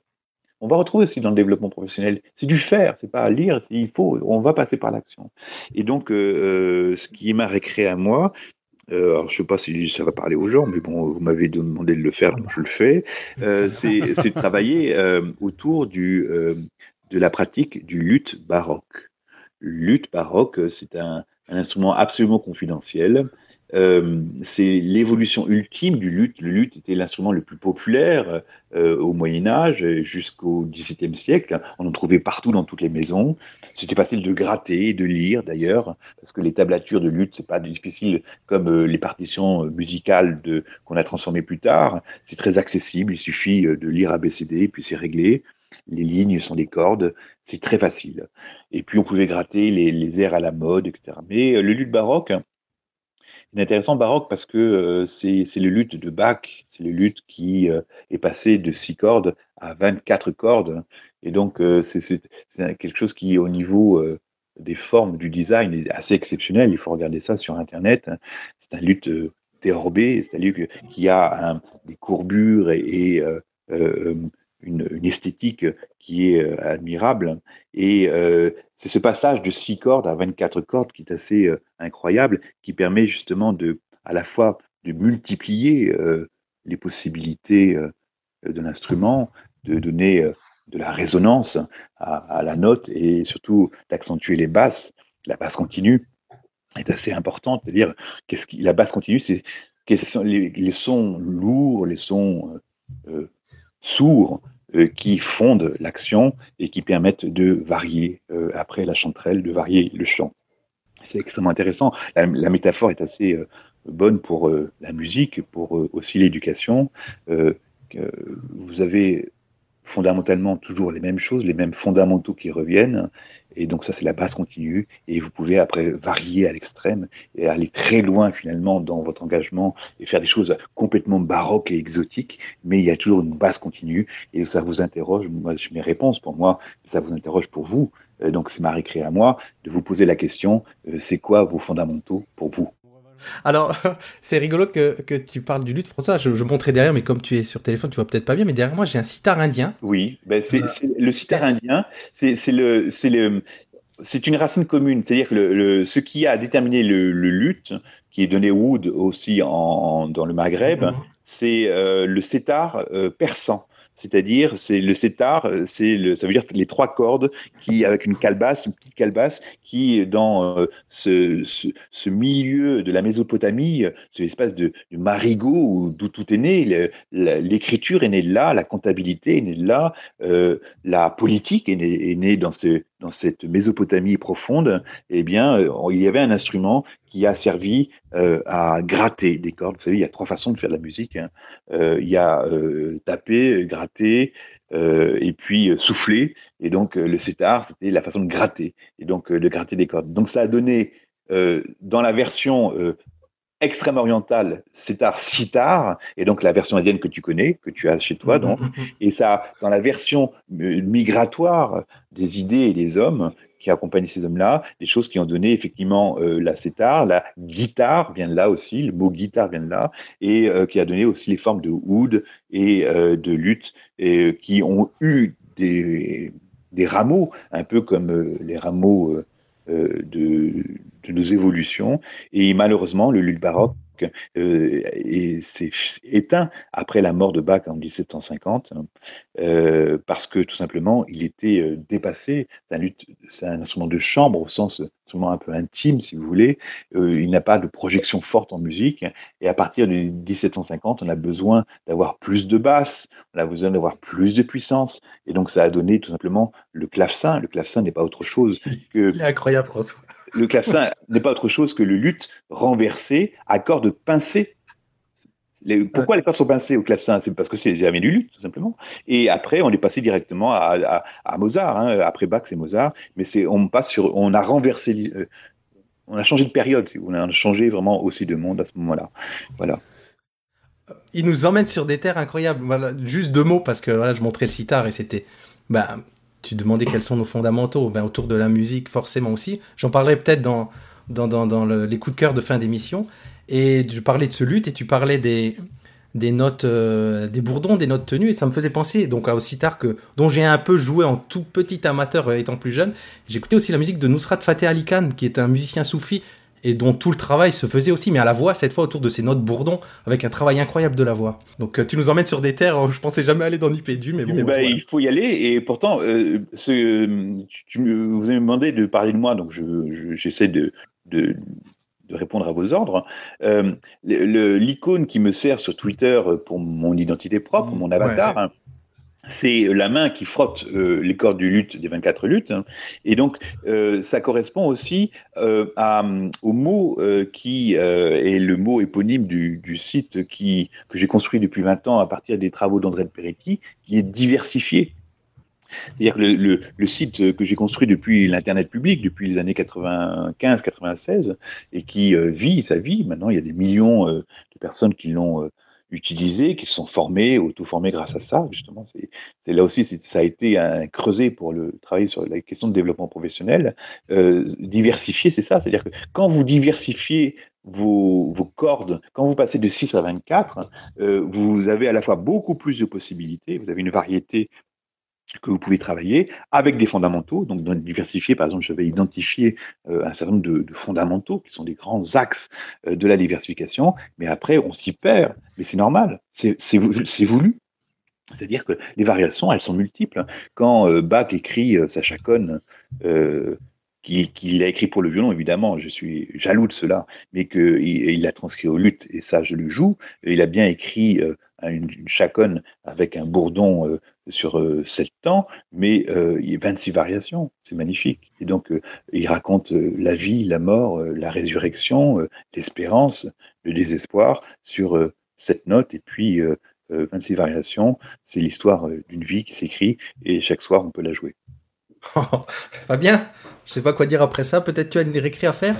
[SPEAKER 3] On va retrouver aussi dans le développement professionnel, c'est du faire, c'est pas lire, il faut, on va passer par l'action. Et donc, ce qui m'a récré à moi, euh, alors je sais pas si ça va parler aux gens, mais bon, vous m'avez demandé de le faire, donc je le fais, euh, c'est c'est de travailler euh, autour du, euh, de la pratique du luth baroque. Luth baroque, c'est un, un instrument absolument confidentiel. Euh, c'est l'évolution ultime du luth. Le luth était l'instrument le plus populaire euh, au Moyen Âge jusqu'au XVIIe siècle. On en trouvait partout dans toutes les maisons. C'était facile de gratter, de lire d'ailleurs, parce que les tablatures de luth, c'est pas difficile comme euh, les partitions musicales de, qu'on a transformées plus tard. C'est très accessible. Il suffit euh, de lire ABCD, puis c'est réglé. Les lignes sont des cordes. C'est très facile. Et puis on pouvait gratter les, les airs à la mode, etc. Mais le luth baroque, intéressant baroque parce que euh, c'est c'est le luth de Bach, c'est le luth qui euh, est passé de 6 cordes à 24 cordes. Et donc, euh, c'est c'est- c'est quelque chose qui, au niveau euh, des formes, du design, est assez exceptionnel. Il faut regarder ça sur Internet. hein. C'est un luth euh, déorbé, c'est-à-dire que- qui a un- des courbures et, une, esthétique qui est euh, admirable. Et euh, c'est ce passage de 6 cordes à 24 cordes qui est assez euh, incroyable, qui permet justement de, à la fois de multiplier euh, les possibilités euh, de l'instrument, de donner euh, de la résonance à, la note et surtout d'accentuer les basses. La basse continue est assez importante, c'est-à-dire qui, la basse continue, c'est les, sons lourds, les sons euh, euh, sourds euh, qui fondent l'action et qui permettent de varier euh, après la chanterelle, de varier le chant. C'est extrêmement intéressant. La, la métaphore est assez euh, bonne pour euh, la musique, pour euh, aussi l'éducation. Euh, vous avez fondamentalement toujours les mêmes choses, les mêmes fondamentaux qui reviennent. Et donc ça, c'est la base continue. Et vous pouvez après varier à l'extrême et aller très loin finalement dans votre engagement et faire des choses complètement baroques et exotiques. Mais il y a toujours une base continue et ça vous interroge. Moi, j'ai mes réponses pour moi, ça vous interroge pour vous. Euh, donc c'est ma récré à moi de vous poser la question, euh, c'est quoi vos fondamentaux pour vous?
[SPEAKER 1] Alors, c'est rigolo que, que, tu parles du luth, François. Je, je, montrais derrière, mais comme tu es sur téléphone, tu vois peut-être pas bien. Mais derrière moi, j'ai un sitar indien.
[SPEAKER 3] Oui, ben c'est le sitar indien. C'est le, c'est le, c'est une racine commune. C'est-à-dire que le, ce qui a déterminé le, le luth, qui est donné Wood aussi en, dans le Maghreb, mm -hmm. c'est euh, le sitar euh, persan c'est-à-dire c'est le sétar, c'est le, ça veut dire les trois cordes qui avec une calebasse, une petite calebasse qui dans euh, ce, milieu de la Mésopotamie, ce espace de, de marigot d'où tout est né, l'écriture est née de là, la comptabilité est née de là, euh, la politique est née dans ce dans cette Mésopotamie profonde, eh bien, euh, il y avait un instrument qui a servi euh, à gratter des cordes. Vous savez, il y a trois façons de faire de la musique. Hein. Euh, il y a euh, taper, gratter, et puis souffler. Et donc, le sitar, c'était la façon de gratter, et donc de gratter des cordes. Donc, ça a donné, dans la version extrême orientale, sitar sitar, et donc la version indienne que tu connais, que tu as chez toi, donc, et ça, dans la version migratoire des idées et des hommes qui accompagnent ces hommes-là, des choses qui ont donné effectivement euh, la sitar, la guitare vient de là aussi, le mot guitare vient de là, et euh, qui a donné aussi les formes de oud et euh, de lutte, et qui ont eu des, des rameaux, un peu comme les rameaux de, de, nos évolutions. Et malheureusement, le lutte baroque euh, et s'est éteint après la mort de Bach en 1750, euh, parce que tout simplement, il était euh, dépassé. C'est un, instrument de chambre au sens instrument un peu intime, si vous voulez. Euh, il n'a pas de projection forte en musique. Et à partir de 1750, on a besoin d'avoir plus de basse, on a besoin d'avoir plus de puissance. Et donc, ça a donné tout simplement le clavecin. Le clavecin n'est pas autre chose que.
[SPEAKER 1] Il est incroyable, François
[SPEAKER 3] le clavecin n'est pas autre chose que le luth renversé à cordes pincées. Les, pourquoi les cordes sont pincées au clavecin? C'est parce que c'est jamais du luth, tout simplement. Et après, on est passé directement à, à, à Mozart. Hein. Après Bach, c'est Mozart. Mais on passe sur, on a renversé, euh, on a changé de période. On a changé vraiment aussi de monde à ce moment-là. Voilà.
[SPEAKER 1] Il nous emmène sur des terres incroyables. Voilà, juste deux mots parce que voilà, je montrais le sitar et c'était, bah, tu demandais quels sont nos fondamentaux. Ben, autour de la musique, forcément aussi. J'en parlerai peut-être dans, dans, dans, dans le, les coups de cœur de fin d'émission. Et je parlais de ce lutte et tu parlais des, des notes, euh, des bourdons, des notes tenues. Et ça me faisait penser donc à aussi tard que, dont j'ai un peu joué en tout petit amateur euh, étant plus jeune. J'écoutais aussi la musique de Nusrat Fateh Ali Khan, qui est un musicien soufi et dont tout le travail se faisait aussi, mais à la voix, cette fois autour de ces notes bourdons, avec un travail incroyable de la voix. Donc euh, tu nous emmènes sur des terres, où je pensais jamais aller dans l'IPDU, mais bon.
[SPEAKER 3] Eh ben, Il faut y aller, et pourtant, euh, ce, tu, tu, vous avez demandé de parler de moi, donc j'essaie je, de, de, de, répondre à vos ordres. Euh, L'icône qui me sert sur Twitter pour mon identité propre, mmh, mon avatar, ouais. hein, c'est la main qui frotte euh, les cordes du luth des 24 luttes. Hein. Et donc, euh, ça correspond aussi euh, au mot euh, qui euh, est le mot éponyme du, site qui, que j'ai construit depuis 20 ans à partir des travaux d'André Peretti, qui est diversifié. C'est-à-dire que le, le, le, site que j'ai construit depuis l'Internet public, depuis les années 95-96, et qui vit sa vie, maintenant il y a des millions de personnes qui l'ont utilisés, qui sont formés, auto-formés grâce à ça, justement. C'est là aussi, ça a été un creuset pour le travail sur la question de développement professionnel. Euh, diversifier, c'est ça. C'est-à-dire que quand vous diversifiez vos, vos, cordes, quand vous passez de 6 à 24, euh, vous avez à la fois beaucoup plus de possibilités, vous avez une variété que vous pouvez travailler avec des fondamentaux. Donc, diversifier, par exemple, je vais identifier euh, un certain nombre de, fondamentaux qui sont des grands axes euh, de la diversification, mais après, on s'y perd. Mais c'est normal, c'est voulu. C'est-à-dire que les variations, elles sont multiples. Quand euh, Bach écrit sa chaconne, qu'il qu a écrit pour le violon, évidemment, je suis jaloux de cela, mais qu'il il l'a transcrit au luth, et ça, je le joue. Il a bien écrit une, une chaconne avec un bourdon sur euh, 7 temps, mais euh, il y a 26 variations, c'est magnifique. Et donc, euh, il raconte euh, la vie, la mort, la résurrection, l'espérance, le désespoir sur cette note, et puis 26 variations, c'est l'histoire d'une vie qui s'écrit et chaque soir on peut la jouer.
[SPEAKER 1] Fabien, je sais pas quoi dire après ça, peut-être tu as une récré à faire?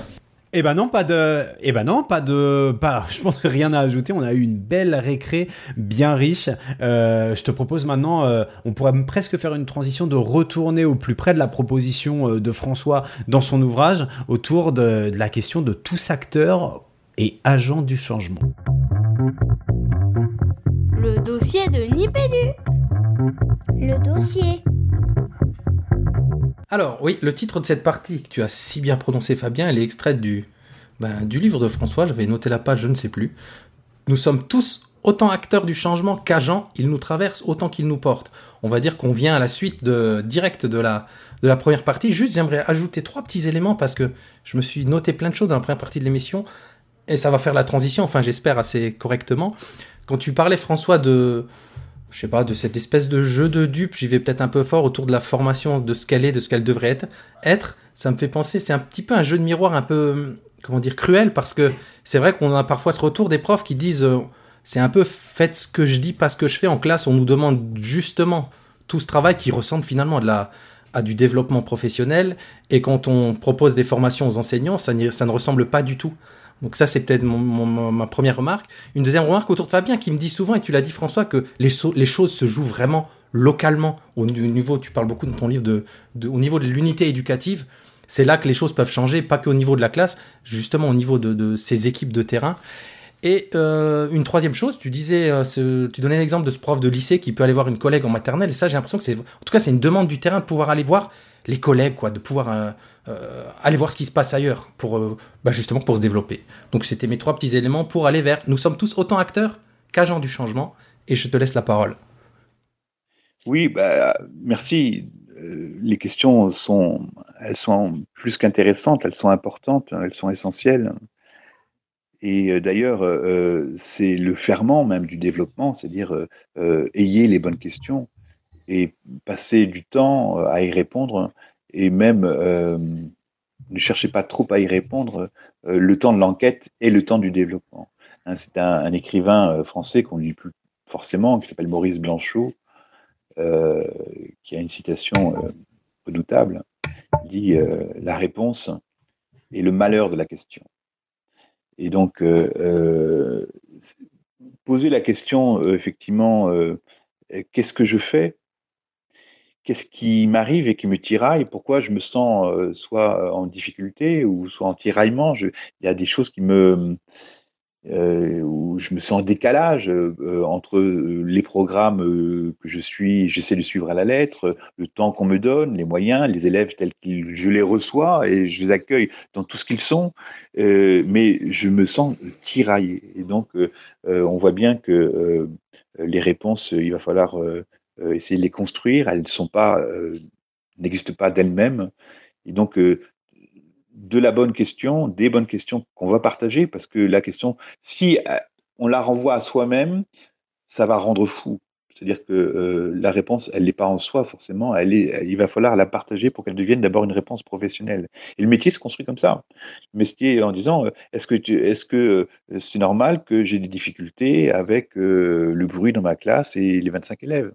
[SPEAKER 2] Eh ben non, pas de, eh ben non, pas de. Je pense que rien à ajouter. On a eu une belle récré, bien riche. Euh, je te propose maintenant, euh, on pourrait presque faire une transition de retourner au plus près de la proposition euh, de François dans son ouvrage autour de, de la question de tous acteurs et agents du changement.
[SPEAKER 4] Le dossier de Nipédu. Le dossier.
[SPEAKER 1] Alors, oui, le titre de cette partie que tu as si bien prononcé, Fabien, elle est extraite du, ben, du livre de François. J'avais noté la page, je ne sais plus. Nous sommes tous autant acteurs du changement qu'agents. Il nous traverse autant qu'il nous porte. On va dire qu'on vient à la suite de, directe de la, de la première partie. Juste, j'aimerais ajouter trois petits éléments parce que je me suis noté plein de choses dans la première partie de l'émission et ça va faire la transition, enfin, j'espère assez correctement. Quand tu parlais, François, de, je sais pas, de cette espèce de jeu de dupe, j'y vais peut-être un peu fort autour de la formation, de ce qu'elle est, de ce qu'elle devrait être. Être, ça me fait penser, c'est un petit peu un jeu de miroir un peu, comment dire, cruel, parce que c'est vrai qu'on a parfois ce retour des profs qui disent, euh, c'est un peu faites ce que je dis, pas ce que je fais. En classe, on nous demande justement tout ce travail qui ressemble finalement à du développement professionnel. Et quand on propose des formations aux enseignants, ça, ça ne ressemble pas du tout donc ça, c'est peut-être ma première remarque. Une deuxième remarque autour de Fabien qui me dit souvent, et tu l'as dit François, que les, choses se jouent vraiment localement au niveau, tu parles beaucoup dans ton livre, de, au niveau de l'unité éducative. C'est là que les choses peuvent changer, pas qu'au niveau de la classe, justement au niveau de, ces équipes de terrain. Et euh, une troisième chose, tu disais, euh, tu donnais l'exemple de ce prof de lycée qui peut aller voir une collègue en maternelle. Et ça, j'ai l'impression que c'est, en tout cas, c'est une demande du terrain de pouvoir aller voir les collègues, quoi, de pouvoir euh, euh, aller voir ce qui se passe ailleurs, pour euh, bah, justement pour se développer. Donc c'était mes trois petits éléments pour aller vers. Nous sommes tous autant acteurs qu'agents du changement, et je te laisse la parole.
[SPEAKER 3] Oui, bah, merci. les questions sont, elles sont plus qu'intéressantes, elles sont importantes, elles sont essentielles. Et d'ailleurs, c'est le ferment même du développement, c'est-à-dire ayez les bonnes questions et passer du temps euh, à y répondre et même euh, ne cherchez pas trop à y répondre. Euh, le temps de l'enquête et le temps du développement. Hein, c'est un, écrivain français qu'on ne lit plus forcément, qui s'appelle Maurice Blanchot, qui a une citation redoutable. Il dit La réponse est le malheur de la question. Et donc, poser la question, effectivement, qu'est-ce que je fais? Qu'est-ce qui m'arrive et qui me tiraille, pourquoi je me sens euh, soit en difficulté ou soit en tiraillement. il y a des choses qui me, euh, où je me sens en décalage euh, entre les programmes que je suis, j'essaie de suivre à la lettre, le temps qu'on me donne, les moyens, les élèves tels que je les reçois et je les accueille dans tout ce qu'ils sont, mais je me sens tiraillé. Et donc, on voit bien que les réponses, il va falloir euh, essayer de les construire. Elles sont pas, euh, n'existent pas d'elles-mêmes. Et donc, euh, de la bonne question, des bonnes questions qu'on va partager, parce que la question, si on la renvoie à soi-même, ça va rendre fou. C'est-à-dire que la réponse, elle n'est pas en soi forcément, il va falloir la partager pour qu'elle devienne d'abord une réponse professionnelle. Et le métier se construit comme ça. Le métier en disant, est-ce que c'est normal que j'ai des difficultés avec le bruit dans ma classe et les 25 élèves?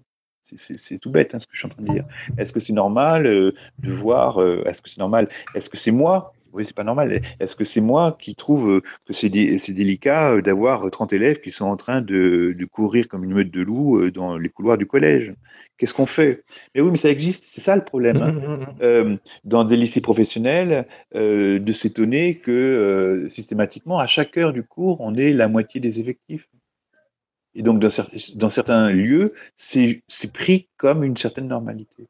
[SPEAKER 3] C'est tout bête hein, ce que je suis en train de dire. Est-ce que c'est normal euh, de voir euh, Est-ce que c'est normal? Est-ce que c'est moi? Oui, c'est pas normal. Est-ce que c'est moi qui trouve euh, que c'est délicat d'avoir 30 élèves qui sont en train de, courir comme une meute de loups dans les couloirs du collège? Qu'est-ce qu'on fait? Mais oui, mais ça existe. C'est ça le problème. Hein. Mmh, mmh, mmh. dans des lycées professionnels, de s'étonner que systématiquement, à chaque heure du cours, on ait la moitié des effectifs. Et donc, dans, certains lieux, c'est pris comme une certaine normalité.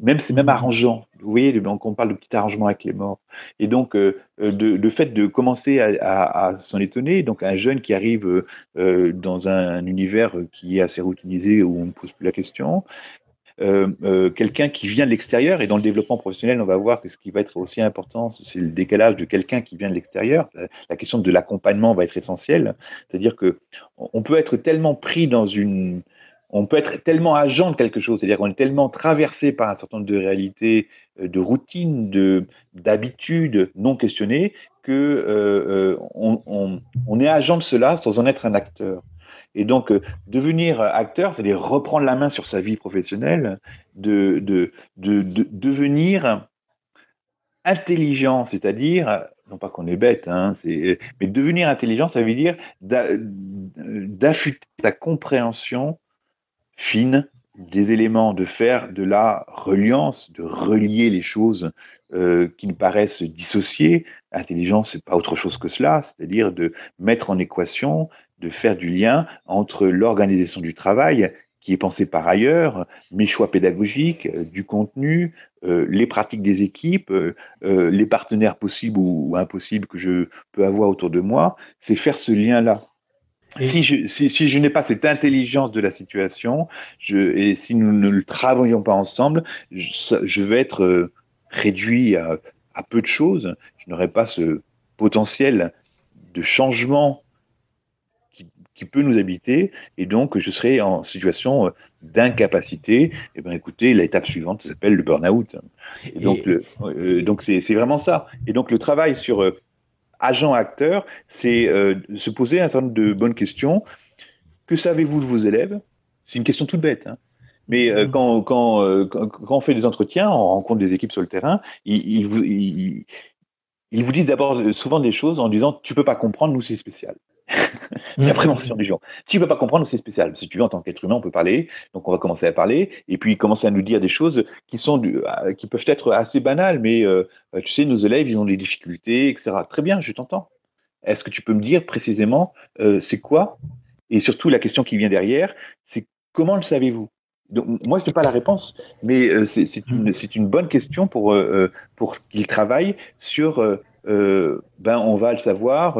[SPEAKER 3] Même, c'est même mmh. arrangeant. Vous voyez, donc on parle de petit arrangement avec les morts. Et donc, euh, le fait de commencer à, s'en étonner, donc un jeune qui arrive euh, dans un, univers qui est assez routinisé, où on ne pose plus la question, euh, euh, quelqu'un qui vient de l'extérieur, et dans le développement professionnel, on va voir que ce qui va être aussi important, c'est le décalage de quelqu'un qui vient de l'extérieur. La, question de l'accompagnement va être essentielle. C'est-à-dire que on peut être tellement pris dans une, on peut être tellement agent de quelque chose, c'est-à-dire qu'on est tellement traversé par un certain nombre de réalités, euh, de routines, de d'habitudes non questionnées, que on, est agent de cela sans en être un acteur. Et donc, euh, devenir acteur, c'est-à-dire reprendre la main sur sa vie professionnelle, de, de, de, de devenir intelligent, c'est-à-dire, non pas qu'on est bête, hein, c'est, mais devenir intelligent, ça veut dire d'affûter ta compréhension fine des éléments, de faire de la reliance, de relier les choses euh, qui nous paraissent dissociées. Intelligence, c'est pas autre chose que cela, c'est-à-dire de mettre en équation, de faire du lien entre l'organisation du travail qui est pensée par ailleurs, mes choix pédagogiques, euh, du contenu, euh, les pratiques des équipes, les partenaires possibles ou, impossibles que je peux avoir autour de moi, c'est faire ce lien-là. Si je, si, si je n'ai pas cette intelligence de la situation, je, et si nous ne le travaillons pas ensemble, je, je vais être réduit à, à, peu de choses. Je n'aurai pas ce potentiel de changement qui, peut nous habiter, et donc je serai en situation d'incapacité. Et eh bien, écoutez, l'étape suivante s'appelle le burn-out. Et donc, et... Euh, donc c'est vraiment ça. Et donc, le travail sur euh, agent-acteur, c'est euh, se poser un certain nombre de bonnes questions. Que savez-vous de vos élèves? C'est une question toute bête. Hein. Mais euh, quand, quand, euh, quand, quand, on fait des entretiens, on rencontre des équipes sur le terrain, ils, ils vous, ils, ils vous disent d'abord souvent des choses en disant Tu peux pas comprendre, nous c'est spécial. la prévention du genre. Tu peux pas comprendre, c'est spécial. Si tu veux, en tant qu'être humain, on peut parler. Donc, on va commencer à parler. Et puis, commencer à nous dire des choses qui, sont du, qui peuvent être assez banales. Mais euh, tu sais, nos élèves, ils ont des difficultés, etc. Très bien, je t'entends. Est-ce que tu peux me dire précisément euh, c'est quoi? Et surtout, la question qui vient derrière, c'est comment le savez-vous? Donc, moi, je n'ai pas la réponse, mais euh, c'est une, une, bonne question pour, euh, pour qu'il travaille sur, euh, ben, on va le savoir,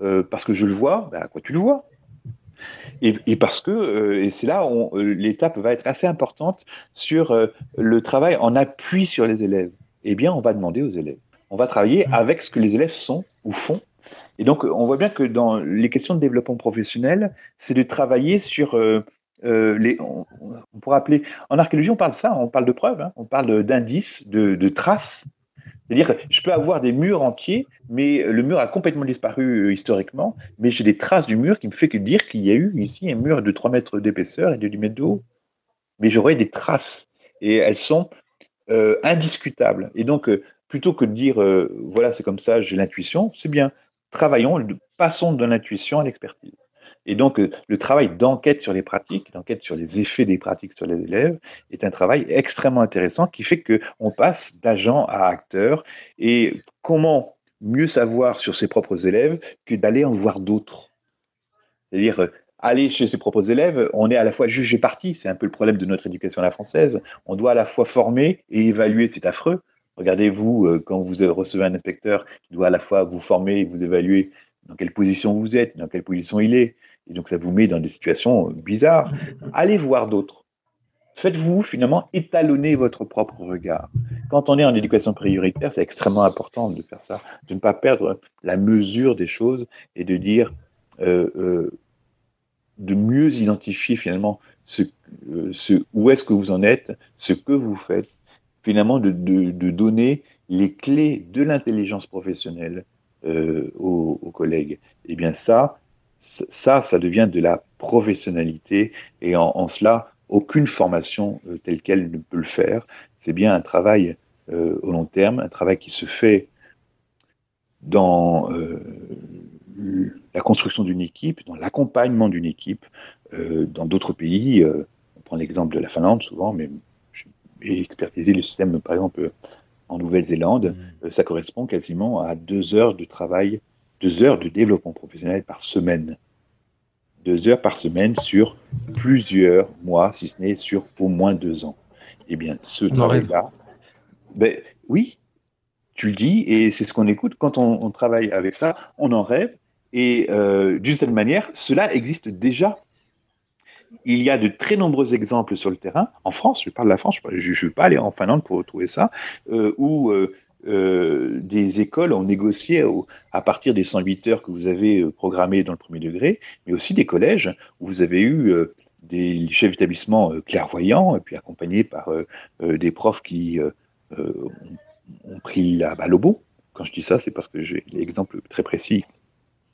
[SPEAKER 3] euh, parce que je le vois, ben à quoi tu le vois? Et, et, parce que, euh, et c'est là où euh, l'étape va être assez importante sur euh, le travail en appui sur les élèves. Eh bien, on va demander aux élèves. On va travailler mmh. avec ce que les élèves sont ou font. Et donc, on voit bien que dans les questions de développement professionnel, c'est de travailler sur euh, les. On, on, pourrait appeler. En archéologie, on parle de ça, on parle de preuves, hein, on parle d'indices, de, de traces c'est-à-dire, je peux avoir des murs entiers, mais le mur a complètement disparu euh, historiquement, mais j'ai des traces du mur qui me fait que dire qu'il y a eu ici un mur de 3 mètres d'épaisseur et de 10 mètres de haut. Mais j'aurais des traces, et elles sont euh, indiscutables. Et donc, euh, plutôt que de dire, voilà, c'est comme ça, j'ai l'intuition, c'est bien. Travaillons, passons de l'intuition à l'expertise. Et donc, euh, le travail d'enquête sur les pratiques, d'enquête sur les effets des pratiques sur les élèves, est un travail extrêmement intéressant qui fait qu'on passe d'agent à acteur. Et comment mieux savoir sur ses propres élèves que d'aller en voir d'autres C'est-à-dire, euh, aller chez ses propres élèves, on est à la fois juge et parti. C'est un peu le problème de notre éducation à la française. On doit à la fois former et évaluer, c'est affreux. Regardez-vous, euh, quand vous recevez un inspecteur qui doit à la fois vous former et vous évaluer dans quelle position vous êtes, dans quelle position il est, et donc, ça vous met dans des situations bizarres. Allez voir d'autres. Faites-vous finalement étalonner votre propre regard. Quand on est en éducation prioritaire, c'est extrêmement important de faire ça, de ne pas perdre la mesure des choses et de dire, euh, euh, de mieux identifier finalement euh, où est-ce que vous en êtes, ce que vous faites, finalement de, donner les clés de l'intelligence professionnelle aux, aux, collègues. Et eh bien ça, ça, ça devient de la professionnalité et en, en cela, aucune formation euh, telle qu'elle ne peut le faire. C'est bien un travail euh, au long terme, un travail qui se fait dans euh, la construction d'une équipe, dans l'accompagnement d'une équipe. Dans d'autres pays, on prend l'exemple de la Finlande souvent, mais j'ai expertisé le système, par exemple, en Nouvelle-Zélande, mmh. ça correspond quasiment à deux heures de travail deux heures de développement professionnel par semaine. Deux heures par semaine sur plusieurs mois, si ce n'est sur au moins deux ans. Eh bien, ce travail-là, ben, oui, tu le dis, et c'est ce qu'on écoute. Quand on, on, travaille avec ça, on en rêve. Et euh, d'une certaine manière, cela existe déjà. Il y a de très nombreux exemples sur le terrain. En France, je parle de la France, je ne vais pas aller en Finlande pour retrouver ça, euh, où euh, euh, des écoles ont négocié au, à partir des 108 heures que vous avez euh, programmées dans le premier degré, mais aussi des collèges où vous avez eu euh, des chefs d'établissement clairvoyants, et puis accompagnés par des profs qui ont pris la balle au. Quand je dis ça, c'est parce que j'ai l'exemple très précis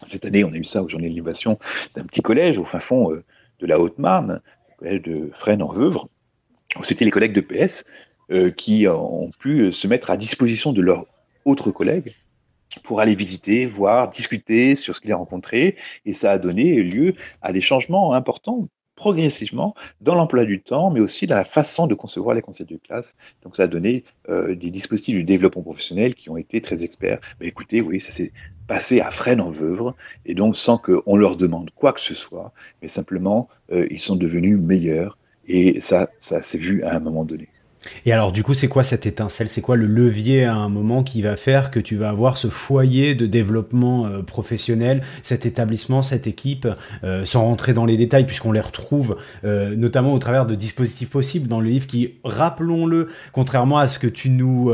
[SPEAKER 3] Cette année, on a eu ça aux Journées de l'innovation d'un petit collège au fin fond de la Haute-Marne, le collège de Fresnes en Veuvre, où c'était les collègues de PS qui ont pu se mettre à disposition de leurs autres collègues pour aller visiter, voir, discuter sur ce qu'il a rencontré. Et ça a donné lieu à des changements importants progressivement dans l'emploi du temps, mais aussi dans la façon de concevoir les conseils de classe. Donc ça a donné euh, des dispositifs du développement professionnel qui ont été très experts. Mais écoutez, oui, ça s'est passé à Fresnes en Veuvre, et donc sans qu'on leur demande quoi que ce soit, mais simplement euh, ils sont devenus meilleurs, et ça, ça s'est vu à un moment donné.
[SPEAKER 2] Et alors, du coup, c'est quoi cette étincelle? C'est quoi le levier à un moment qui va faire que tu vas avoir ce foyer de développement euh, professionnel, cet établissement, cette équipe, euh, sans rentrer dans les détails, puisqu'on les retrouve euh, notamment au travers de dispositifs possibles dans le livre qui, rappelons-le, contrairement à ce que tu nous,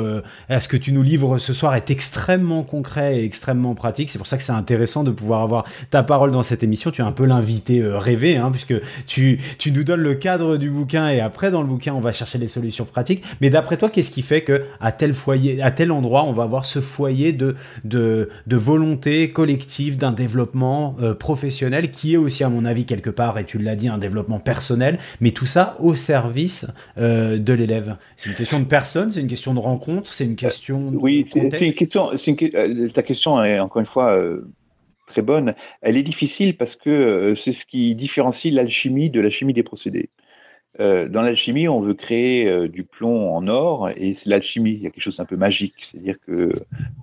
[SPEAKER 2] à ce que tu nous livres ce soir, est extrêmement concret et extrêmement pratique. C'est pour ça que c'est intéressant de pouvoir avoir ta parole dans cette émission. Tu es un peu l'invité rêvé, hein, puisque tu, tu nous donnes le cadre du bouquin et après, dans le bouquin, on va chercher les solutions pratiques mais d'après toi, qu'est-ce qui fait que à tel foyer, à tel endroit, on va avoir ce foyer de de, volonté collective d'un développement euh, professionnel qui est aussi, à mon avis, quelque part, et tu l'as dit, un développement personnel, mais tout ça au service euh, de l'élève? C'est une question de personne, c'est une question de rencontre, c'est une question.
[SPEAKER 3] De oui, c'est une question. Euh, ta question est encore une fois très bonne. Elle est difficile parce que c'est ce qui différencie l'alchimie de la chimie des procédés. Euh, dans l'alchimie, on veut créer euh, du plomb en or, et c'est l'alchimie. Il y a quelque chose d'un peu magique, c'est-à-dire que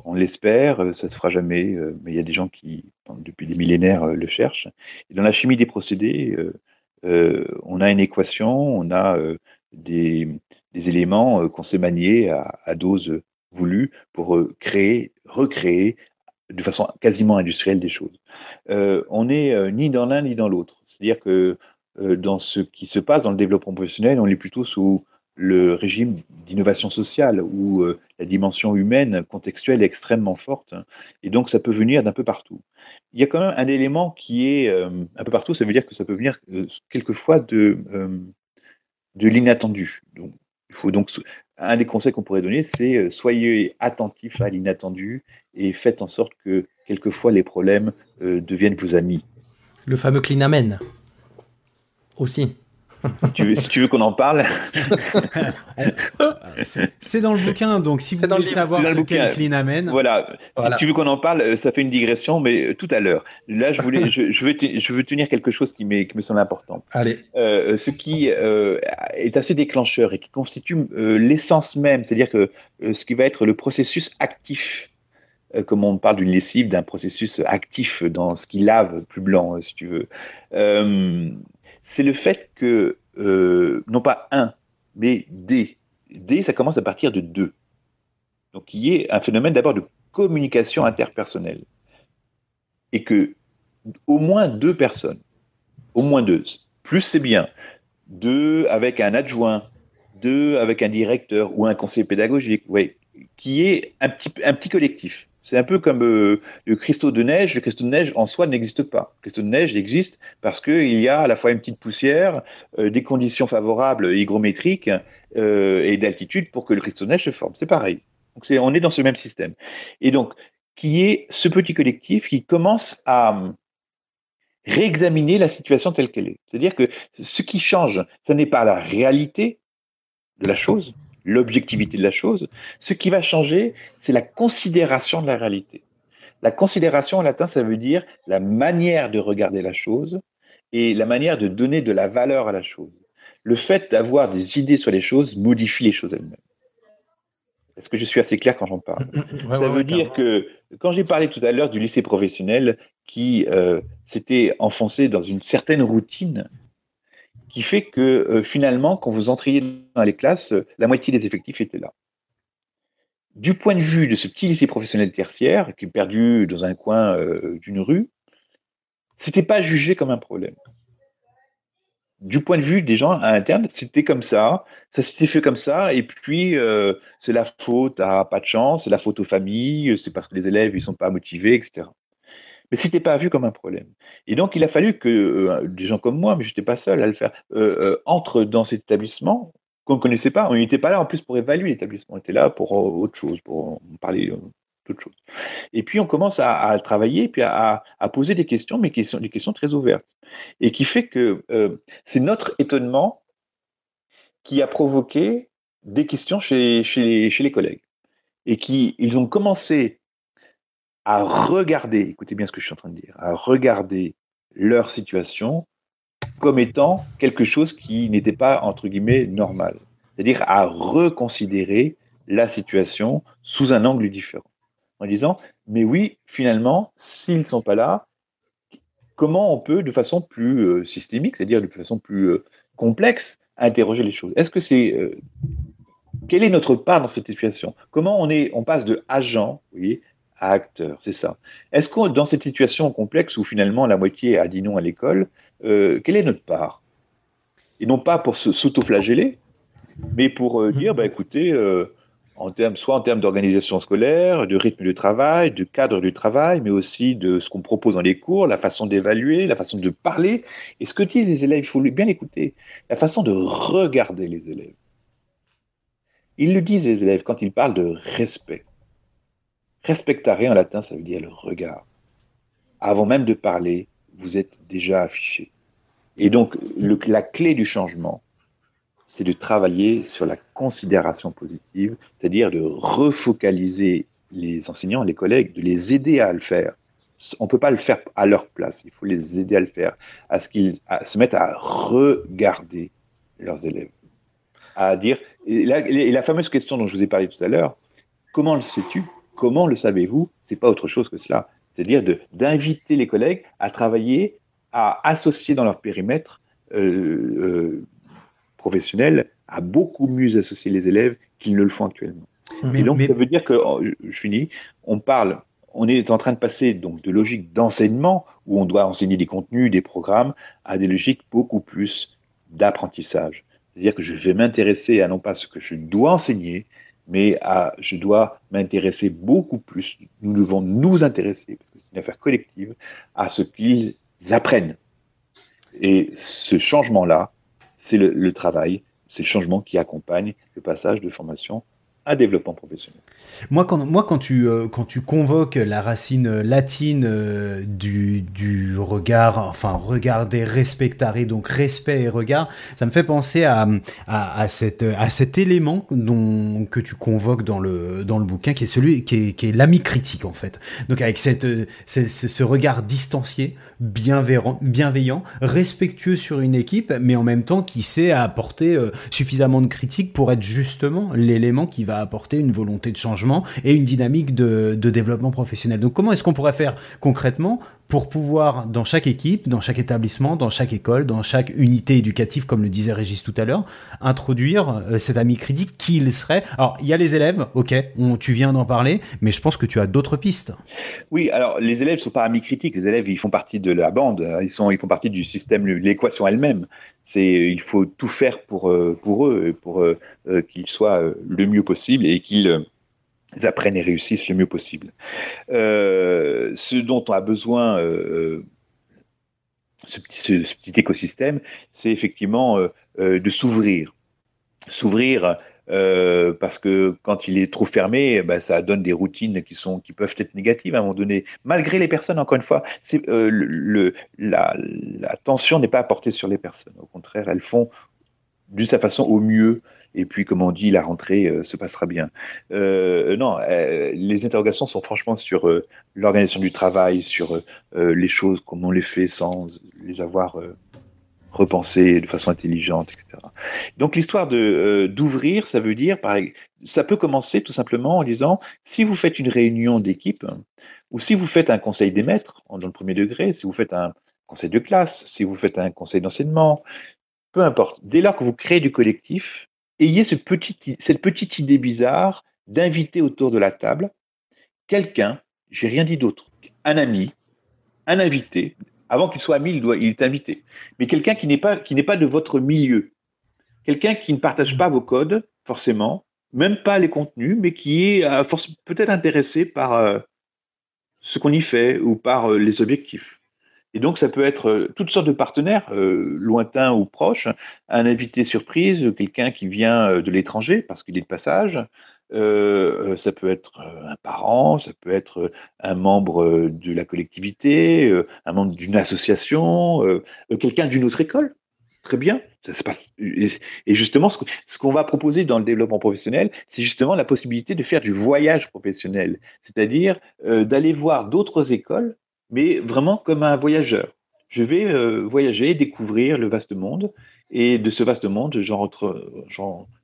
[SPEAKER 3] on l'espère, euh, ça se fera jamais, mais il y a des gens qui, depuis des millénaires, le cherchent. Dans la chimie des procédés, on a une équation, on a des, éléments qu'on sait manier à, à, dose voulue pour créer, recréer de façon quasiment industrielle des choses. on n'est ni dans l'un ni dans l'autre. C'est-à-dire que dans ce qui se passe dans le développement professionnel, on est plutôt sous le régime d'innovation sociale où euh, la dimension humaine contextuelle est extrêmement forte et donc ça peut venir d'un peu partout. Il y a quand même un élément qui est euh, un peu partout, ça veut dire que ça peut venir quelquefois de, de l'inattendu. Donc, il faut donc un des conseils qu'on pourrait donner, c'est soyez attentifs à l'inattendu et faites en sorte que quelquefois les problèmes deviennent vos amis.
[SPEAKER 1] Le fameux clinamen aussi.
[SPEAKER 3] si, tu veux, qu'on en parle.
[SPEAKER 2] c'est dans le bouquin, donc si vous voulez savoir ce qu'est Clean Amen.
[SPEAKER 3] Voilà. si tu veux qu'on en parle, ça fait une digression, mais tout à l'heure. Là, je, voulais, je, veux je veux tenir quelque chose qui, qui me semble important.
[SPEAKER 1] Allez.
[SPEAKER 3] Euh, ce qui euh, est assez déclencheur et qui constitue euh, l'essence même, c'est-à-dire que ce qui va être le processus actif comme on parle d'une lessive, d'un processus actif dans ce qui lave plus blanc, si tu veux c'est le fait que, euh, non pas un, mais des. Des, ça commence à partir de deux. Donc il y ait un phénomène d'abord de communication interpersonnelle. Et que au moins deux personnes, au moins deux, plus c'est bien, deux avec un adjoint, deux avec un directeur ou un conseiller pédagogique, ouais, qui est un petit, un petit collectif. C'est un peu comme euh, le cristaux de neige. Le cristaux de neige en soi n'existe pas. Le cristaux de neige existe parce qu'il y a à la fois une petite poussière, euh, des conditions favorables hygrométriques euh, et d'altitude pour que le cristaux de neige se forme. C'est pareil. On est dans ce même système. Et donc, qui est ce petit collectif qui commence à réexaminer la situation telle qu'elle est. C'est-à-dire que ce qui change, ce n'est pas la réalité de la chose, l'objectivité de la chose. Ce qui va changer, c'est la considération de la réalité. La considération en latin, ça veut dire la manière de regarder la chose et la manière de donner de la valeur à la chose. Le fait d'avoir des idées sur les choses modifie les choses elles-mêmes. Est-ce que je suis assez clair quand j'en parle? Mm, mm, Ça veut dire que quand j'ai parlé tout à l'heure du lycée professionnel qui euh, s'était enfoncé dans une certaine routine, qui fait que euh, finalement, quand vous entriez dans les classes, la moitié des effectifs étaient là. Du point de vue de ce petit lycée professionnel tertiaire, qui est perdu dans un coin euh, d'une rue, c'était pas jugé comme un problème. Du point de vue des gens à l'interne, c'était comme ça, ça s'était fait comme ça, et puis euh, c'est la faute à pas de chance, c'est la faute aux familles, c'est parce que les élèves ils sont pas motivés, etc mais ce n'était pas vu comme un problème. Et donc, il a fallu que euh, des gens comme moi, mais je n'étais pas seul à le faire, euh, euh, entrent dans cet établissement qu'on ne connaissait pas. On n'était pas là en plus pour évaluer l'établissement, on était là pour autre chose, pour parler d'autres choses. Et puis on commence à, travailler, puis à, poser des questions, mais qui sont des questions très ouvertes. Et qui fait que euh, c'est notre étonnement qui a provoqué des questions chez les collègues. Et qui, ils ont commencé à regarder, écoutez bien ce que je suis en train de dire, à regarder leur situation comme étant quelque chose qui n'était pas, entre guillemets, normal. C'est-à-dire à reconsidérer la situation sous un angle différent. En disant, mais oui, finalement, s'ils ne sont pas là, comment on peut, de façon plus euh, systémique, c'est-à-dire de façon plus euh, complexe, interroger les choses? Est-ce que c'est. Euh, quelle est notre part dans cette situation? Comment on, est, on passe de agent vous voyez, à acteur C'est ça. Est-ce que dans cette situation complexe où finalement la moitié a dit non à l'école, quelle est notre part? Et non pas pour s'auto-flageller, mais pour euh, dire, bah, écoutez, euh, en termes, soit en termes d'organisation scolaire, de rythme de travail, de cadre du travail, mais aussi de ce qu'on propose dans les cours, la façon d'évaluer, la façon de parler. Et ce que disent les élèves, il faut bien écouter, la façon de regarder les élèves? Ils le disent, les élèves, quand ils parlent de respect. Respectare en latin, ça veut dire le regard. Avant même de parler, vous êtes déjà affiché. Et donc, la clé du changement, c'est de travailler sur la considération positive, c'est-à-dire de refocaliser les enseignants, les collègues, de les aider à le faire. On ne peut pas le faire à leur place, il faut les aider à le faire, à ce qu'ils se mettent à regarder leurs élèves. À dire, et la, fameuse question dont je vous ai parlé tout à l'heure, comment le sais-tu? Comment le savez-vous? C'est pas autre chose que cela. C'est-à-dire d'inviter les collègues à travailler, à associer dans leur périmètre euh, euh, professionnel à beaucoup mieux associer les élèves qu'ils ne le font actuellement. Mais, donc, ça veut dire que, je finis, on parle, on est en train de passer donc de logique d'enseignement, où on doit enseigner des contenus, des programmes, à des logiques beaucoup plus d'apprentissage. C'est-à-dire que je vais m'intéresser à non pas ce que je dois enseigner, mais à, je dois m'intéresser beaucoup plus, nous devons nous intéresser, parce que c'est une affaire collective, à ce qu'ils apprennent. Et ce changement-là, c'est le, travail, c'est le changement qui accompagne le passage de formation à développement professionnel.
[SPEAKER 2] Moi, quand, moi, quand, tu, euh, quand tu convoques la racine latine euh, du, du, regard, enfin, regarder, respectare, donc respect et regard, ça me fait penser à, à, cette, à cet élément dont, que tu convoques dans le, dans le bouquin, qui est celui qui est, qui est l'ami critique, en fait. Donc, avec cette, ce, ce regard distancié, bienveillant, bienveillant, respectueux sur une équipe, mais en même temps qui sait apporter euh, suffisamment de critiques pour être justement l'élément qui va apporter une volonté de changement et une dynamique de, de développement professionnel. Donc comment est-ce qu'on pourrait faire concrètement pour pouvoir, dans chaque équipe, dans chaque établissement, dans chaque école, dans chaque unité éducative, comme le disait Régis tout à l'heure, introduire euh, cet ami critique qui il serait. Alors, il y a les élèves, ok, on, tu viens d'en parler, mais je pense que tu as d'autres pistes.
[SPEAKER 3] Oui, alors les élèves ne sont pas amis critiques, les élèves, ils font partie de la bande, ils, sont, ils font partie du système, l'équation elle-même. C'est, il faut tout faire pour, euh, pour eux, pour euh, qu'ils soient le mieux possible et qu'ils apprennent et réussissent le mieux possible. Euh, ce dont on a besoin, euh, ce, petit, écosystème, c'est effectivement euh, de s'ouvrir. S'ouvrir parce que quand il est trop fermé, ben, ça donne des routines qui, peuvent être négatives à un moment donné. Malgré les personnes, encore une fois, le, la, tension n'est pas apportée sur les personnes. Au contraire, elles font d'une certaine façon au mieux et puis, comme on dit, la rentrée euh, se passera bien. Euh, non, euh, les interrogations sont franchement sur l'organisation du travail, sur les choses, comme on les fait sans les avoir repensées de façon intelligente, etc. Donc, l'histoire de d'ouvrir, ça veut dire, ça peut commencer tout simplement en disant, si vous faites une réunion d'équipe, ou si vous faites un conseil des maîtres dans le premier degré, si vous faites un conseil de classe, si vous faites un conseil d'enseignement, peu importe. Dès lors que vous créez du collectif, ayez ce petit, cette petite idée bizarre d'inviter autour de la table quelqu'un, j'ai rien dit d'autre, un ami, un invité, avant qu'il soit ami, il, doit, il est invité, mais quelqu'un qui n'est pas, qui n'est pas de votre milieu, quelqu'un qui ne partage pas vos codes, forcément, même pas les contenus, mais qui est euh, peut-être intéressé par euh, ce qu'on y fait ou par euh, les objectifs. Et donc, ça peut être euh, toutes sortes de partenaires, euh, lointains ou proches, un invité surprise, quelqu'un qui vient euh, de l'étranger parce qu'il est de passage. Ça peut être un parent, ça peut être un membre de la collectivité, un membre d'une association, quelqu'un d'une autre école. Très bien, ça se passe. Et justement, ce qu'on va proposer dans le développement professionnel, c'est justement la possibilité de faire du voyage professionnel, c'est-à-dire d'aller voir d'autres écoles mais vraiment comme un voyageur. Je vais euh, voyager, découvrir le vaste monde, et de ce vaste monde, j'en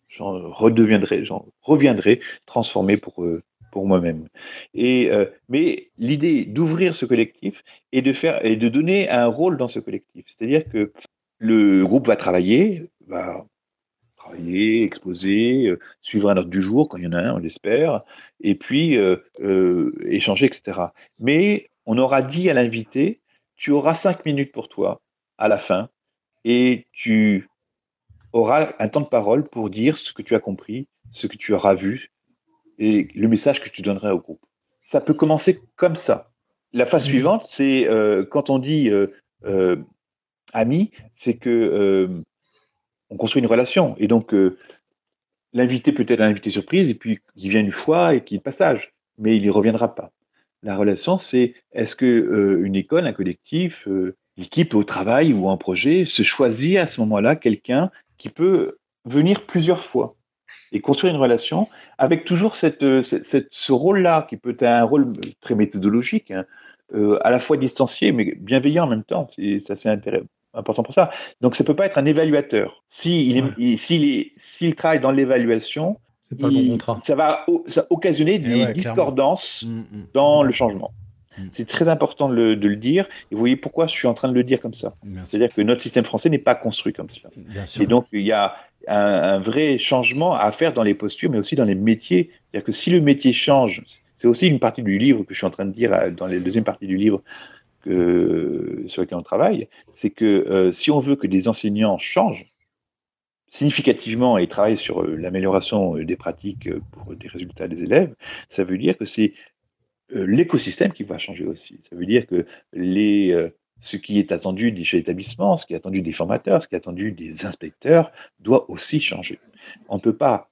[SPEAKER 3] redeviendrai, j'en reviendrai transformé pour, euh, pour moi-même. Et euh, mais l'idée d'ouvrir ce collectif et de faire et de donner un rôle dans ce collectif, c'est-à-dire que le groupe va travailler, va travailler, exposer, suivre un ordre du jour quand il y en a un, on l'espère, et puis échanger, etc. Mais on aura dit à l'invité, tu auras cinq minutes pour toi à la fin et tu auras un temps de parole pour dire ce que tu as compris, ce que tu auras vu et le message que tu donnerais au groupe. Ça peut commencer comme ça. La phase suivante, c'est euh, quand on dit euh, euh, ami, c'est que on construit une relation. Et donc, l'invité peut être un invité surprise, et puis il vient une fois et qu'il passage, mais il n'y reviendra pas. La relation, c'est est-ce que euh, une école, un collectif, euh, l'équipe au travail ou un projet se choisit à ce moment-là quelqu'un qui peut venir plusieurs fois et construire une relation avec toujours cette, euh, ce rôle-là qui peut être un rôle très méthodologique, hein, à la fois distancié mais bienveillant en même temps. C'est assez important pour ça. Donc ça peut pas être un évaluateur. S'il s'il travaille dans l'évaluation, ça va occasionner des discordances mm, mm. dans le changement. Mm. C'est très important de le, dire. Et vous voyez pourquoi je suis en train de le dire comme ça. C'est-à-dire que notre système français n'est pas construit comme ça. Et donc, il y a un, vrai changement à faire dans les postures, mais aussi dans les métiers. C'est-à-dire que si le métier change, c'est aussi une partie du livre que je suis en train de dire dans la deuxième partie du livre que, sur lequel on travaille, c'est que euh, si on veut que des enseignants changent, significativement et travailler sur euh, l'amélioration euh, des pratiques euh, pour des résultats des élèves, ça veut dire que c'est l'écosystème qui va changer aussi. Ça veut dire que les, ce qui est attendu des chefs d'établissement, ce qui est attendu des formateurs, ce qui est attendu des inspecteurs doit aussi changer. On ne peut pas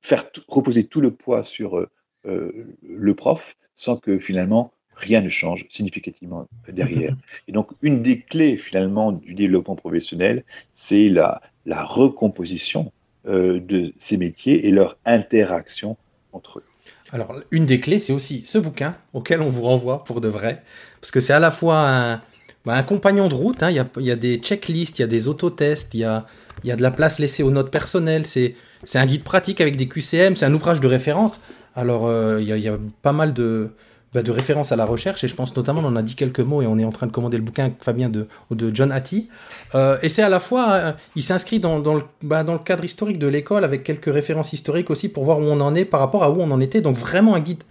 [SPEAKER 3] faire reposer tout le poids sur le prof sans que finalement rien ne change significativement derrière. Et donc, une des clés finalement du développement professionnel, c'est la, la recomposition euh, de ces métiers et leur interaction entre eux.
[SPEAKER 1] Alors, une des clés, c'est aussi ce bouquin auquel on vous renvoie pour de vrai, parce que c'est à la fois un, bah, compagnon de route, hein. il y, a, des checklists, il y a des autotests, il y a, y a de la place laissée aux notes personnelles, c'est un guide pratique avec des QCM, c'est un ouvrage de référence. Alors, euh, il y, a pas mal de, bah, de référence à la recherche, et je pense notamment, on en a dit quelques mots, et on est en train de commander le bouquin, Fabien, de, de John Hattie. Euh, et c'est à la fois, euh, il s'inscrit dans, dans, le, bah, dans le cadre historique de l'école, avec quelques références historiques aussi, pour voir où on en est par rapport à où on en était. Donc vraiment un guide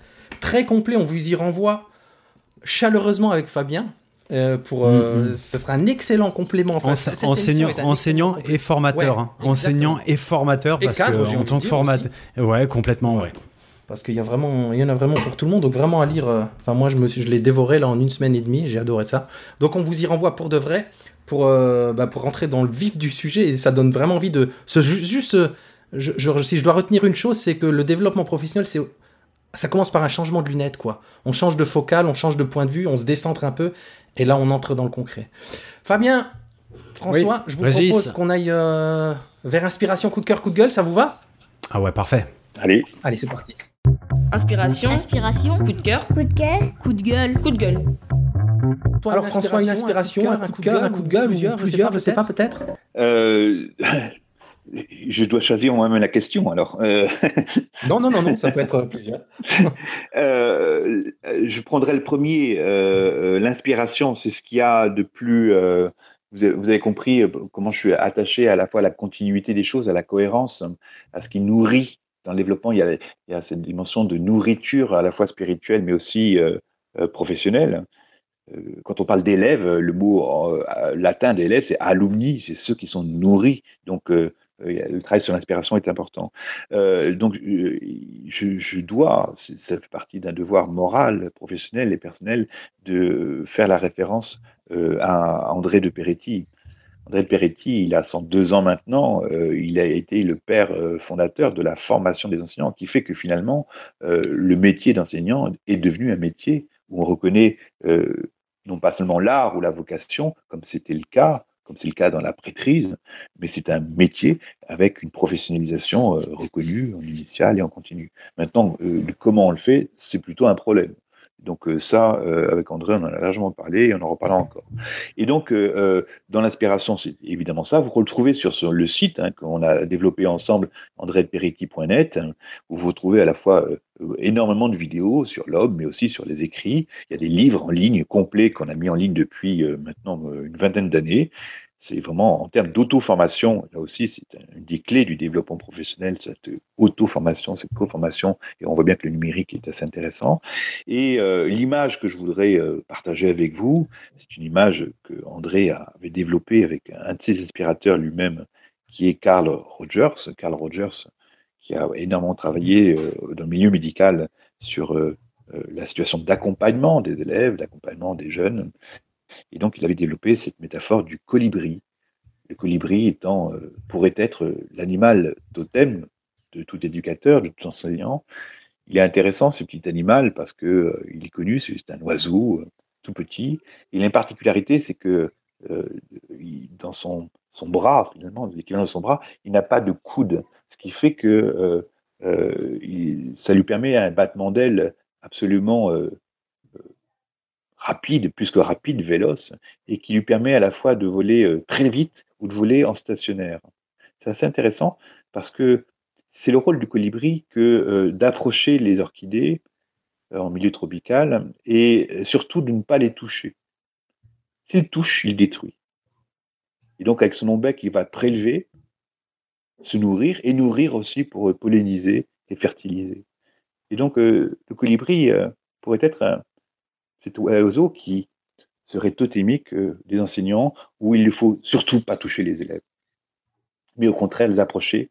[SPEAKER 1] très complet, on vous y renvoie chaleureusement avec Fabien. Euh, pour, mm, mm. ce sera un excellent complément.
[SPEAKER 2] Enfin, enseignant, enseignant et formateur, hein. enseignant et formateur, parce que en tant que formateur, ouais, complètement, ouais
[SPEAKER 1] parce qu'il y a vraiment, il y en a vraiment pour tout le monde, donc vraiment à lire. Euh, enfin, moi, je me je l'ai dévoré là en une semaine et demie, j'ai adoré ça. Donc, on vous y renvoie pour de vrai, pour, euh, bah, pour rentrer dans le vif du sujet, et ça donne vraiment envie de se juste. Je, si je dois retenir une chose, c'est que le développement professionnel, c'est ça commence par un changement de lunettes, quoi. On change de focale, on change de point de vue, on se décentre un peu, et là, on entre dans le concret. Fabien, François, je vous propose qu'on aille euh, vers inspiration, coup de cœur, coup de gueule, ça vous va?
[SPEAKER 2] Ah ouais, parfait.
[SPEAKER 3] Allez.
[SPEAKER 1] Allez, c'est parti.
[SPEAKER 5] Inspiration.
[SPEAKER 4] Inspiration.
[SPEAKER 5] Coup de cœur.
[SPEAKER 4] Coup de cœur.
[SPEAKER 5] Coup de gueule. Coup de gueule.
[SPEAKER 1] Alors François, une inspiration, un coup de cœur, un coup de gueule, plusieurs, plusieurs, je sais pas peut-être.
[SPEAKER 3] Euh, je dois choisir moi-même la question alors. Euh,
[SPEAKER 1] non, non, non, non, ça peut être plusieurs.
[SPEAKER 3] Euh, je prendrai le premier. L'inspiration, c'est ce qu'il y a de plus. Vous avez, compris comment je suis attaché à la fois à la continuité des choses, à la cohérence, à ce qui nourrit dans le développement, il y, a, cette dimension de nourriture à la fois spirituelle, mais aussi euh, euh, professionnelle. Euh, quand on parle d'élèves, le mot latin d'élève, c'est alumni, c'est ceux qui sont nourris. Donc, le travail sur l'inspiration est important. Donc, je, dois, ça fait partie d'un devoir moral, professionnel et personnel, de faire la référence à André de Peretti. André Peretti, il a 102 ans maintenant, il a été le père fondateur de la formation des enseignants, qui fait que finalement, le métier d'enseignant est devenu un métier où on reconnaît non pas seulement l'art ou la vocation, comme c'était le cas, comme c'est le cas dans la prêtrise, mais c'est un métier avec une professionnalisation euh, reconnue en initial et en continu. Maintenant, euh, comment on le fait, c'est plutôt un problème. Donc euh, ça, euh, avec André, on en a largement parlé et on en reparlera encore. Et donc, euh, dans l'inspiration, c'est évidemment ça. Vous retrouvez sur, sur le site hein, qu'on a développé ensemble, andrédeperetti.net, hein, où vous retrouvez à la fois énormément de vidéos sur l'homme, mais aussi sur les écrits. Il y a des livres en ligne complets qu'on a mis en ligne depuis maintenant une vingtaine d'années c'est vraiment en termes d'auto-formation, là aussi, c'est une des clés du développement professionnel, cette auto-formation, cette co-formation, et on voit bien que le numérique est assez intéressant. Et euh, l'image que je voudrais euh, partager avec vous, c'est une image que André avait développée avec un de ses inspirateurs lui-même, qui est Carl Rogers. Carl Rogers, qui a énormément travaillé euh, dans le milieu médical sur la situation d'accompagnement des élèves, d'accompagnement des jeunes, et donc, il avait développé cette métaphore du colibri. Le colibri étant, euh, pourrait être l'animal totem de tout éducateur, de tout enseignant. Il est intéressant, ce petit animal, parce qu'il euh, est connu, c'est un oiseau euh, tout petit. Et la particularité, c'est que dans son, son bras, finalement, l'équivalent de son bras, il n'a pas de coude, ce qui fait que ça lui permet un battement d'aile absolument rapide, plus que rapide, véloce, et qui lui permet à la fois de voler euh, très vite ou de voler en stationnaire. C'est assez intéressant parce que c'est le rôle du colibri que euh, d'approcher les orchidées euh, en milieu tropical et surtout de ne pas les toucher. S'il touche, il détruit. Et donc avec son bec, il va prélever, se nourrir et nourrir aussi pour polliniser et fertiliser. Et donc le colibri pourrait être un, cet oiseau qui serait totémique euh, des enseignants, où il ne faut surtout pas toucher les élèves, mais au contraire les approcher,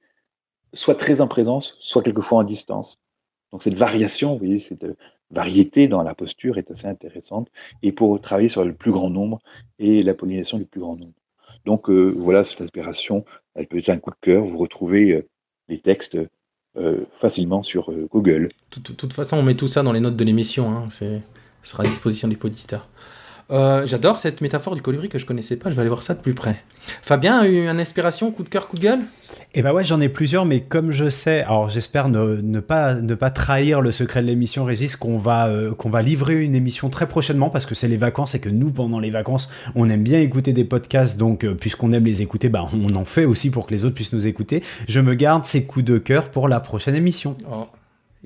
[SPEAKER 3] soit très en présence, soit quelquefois en distance. Donc cette variation, vous voyez, cette variété dans la posture est assez intéressante, et pour travailler sur le plus grand nombre et la pollinisation du plus grand nombre. Donc euh, voilà, cette inspiration, elle peut être un coup de cœur, vous retrouvez euh, les textes facilement sur Google.
[SPEAKER 1] De toute, façon, on met tout ça dans les notes de l'émission. Hein, c'est sera à disposition des auditeurs. Euh, j'adore cette métaphore du colibri que je connaissais pas, je vais aller voir ça de plus près. Fabien a eu une inspiration, coup de cœur, coup de gueule?
[SPEAKER 2] Eh ben ouais, j'en ai plusieurs, mais comme je sais, alors j'espère ne, pas, ne pas trahir le secret de l'émission, Régis, qu'on va, euh, qu'on va livrer une émission très prochainement parce que c'est les vacances et que nous, pendant les vacances, on aime bien écouter des podcasts, donc euh, puisqu'on aime les écouter, bah, on en fait aussi pour que les autres puissent nous écouter. Je me garde ces coups de cœur pour la prochaine émission.
[SPEAKER 1] Oh.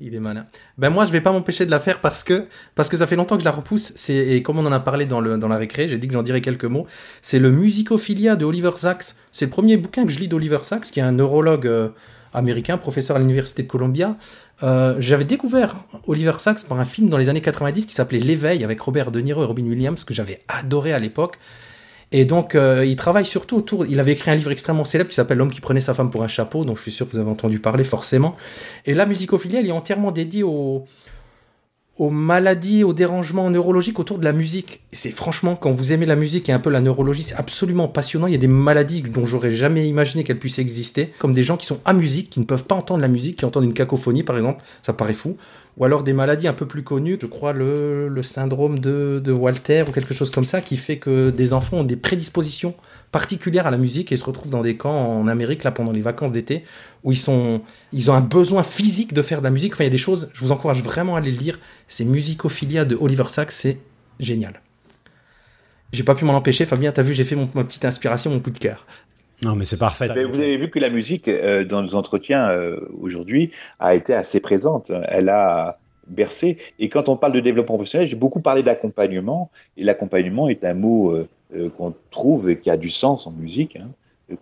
[SPEAKER 1] Il est malin. Ben moi, je vais pas m'empêcher de la faire parce que parce que ça fait longtemps que je la repousse. C'est et comme on en a parlé dans le dans la récré, j'ai dit que j'en dirais quelques mots. C'est le Musicophilia de Oliver Sacks. C'est le premier bouquin que je lis d'Oliver Sacks, qui est un neurologue euh, américain, professeur à l'université de Columbia. Euh, j'avais découvert Oliver Sacks par un film dans les années 90 qui s'appelait L'éveil avec Robert De Niro et Robin Williams que j'avais adoré à l'époque. Et donc, euh, il travaille surtout autour. Il avait écrit un livre extrêmement célèbre qui s'appelle L'homme qui prenait sa femme pour un chapeau, donc je suis sûr que vous avez entendu parler forcément. Et la musicophilie, elle est entièrement dédiée aux, aux maladies, aux dérangements neurologiques autour de la musique. C'est franchement, quand vous aimez la musique et un peu la neurologie, c'est absolument passionnant. Il y a des maladies dont j'aurais jamais imaginé qu'elles puissent exister, comme des gens qui sont à musique, qui ne peuvent pas entendre la musique, qui entendent une cacophonie par exemple, ça paraît fou ou alors des maladies un peu plus connues, je crois le, syndrome de, Walter ou quelque chose comme ça, qui fait que des enfants ont des prédispositions particulières à la musique et se retrouvent dans des camps en Amérique là pendant les vacances d'été où ils sont ils ont un besoin physique de faire de la musique. Enfin, il y a des choses, je vous encourage vraiment à aller le lire. C'est Musicophilia de Oliver Sacks, c'est génial. J'ai pas pu m'en empêcher, Fabien, t'as vu, j'ai fait ma petite inspiration, mon coup de cœur.
[SPEAKER 2] Non, mais c'est parfait.
[SPEAKER 3] vous avez vu que la musique, euh, dans nos entretiens euh, aujourd'hui, a été assez présente. Elle a bercé. Et quand on parle de développement professionnel, j'ai beaucoup parlé d'accompagnement. Et l'accompagnement est un mot euh, qu'on trouve et qui a du sens en musique. Hein.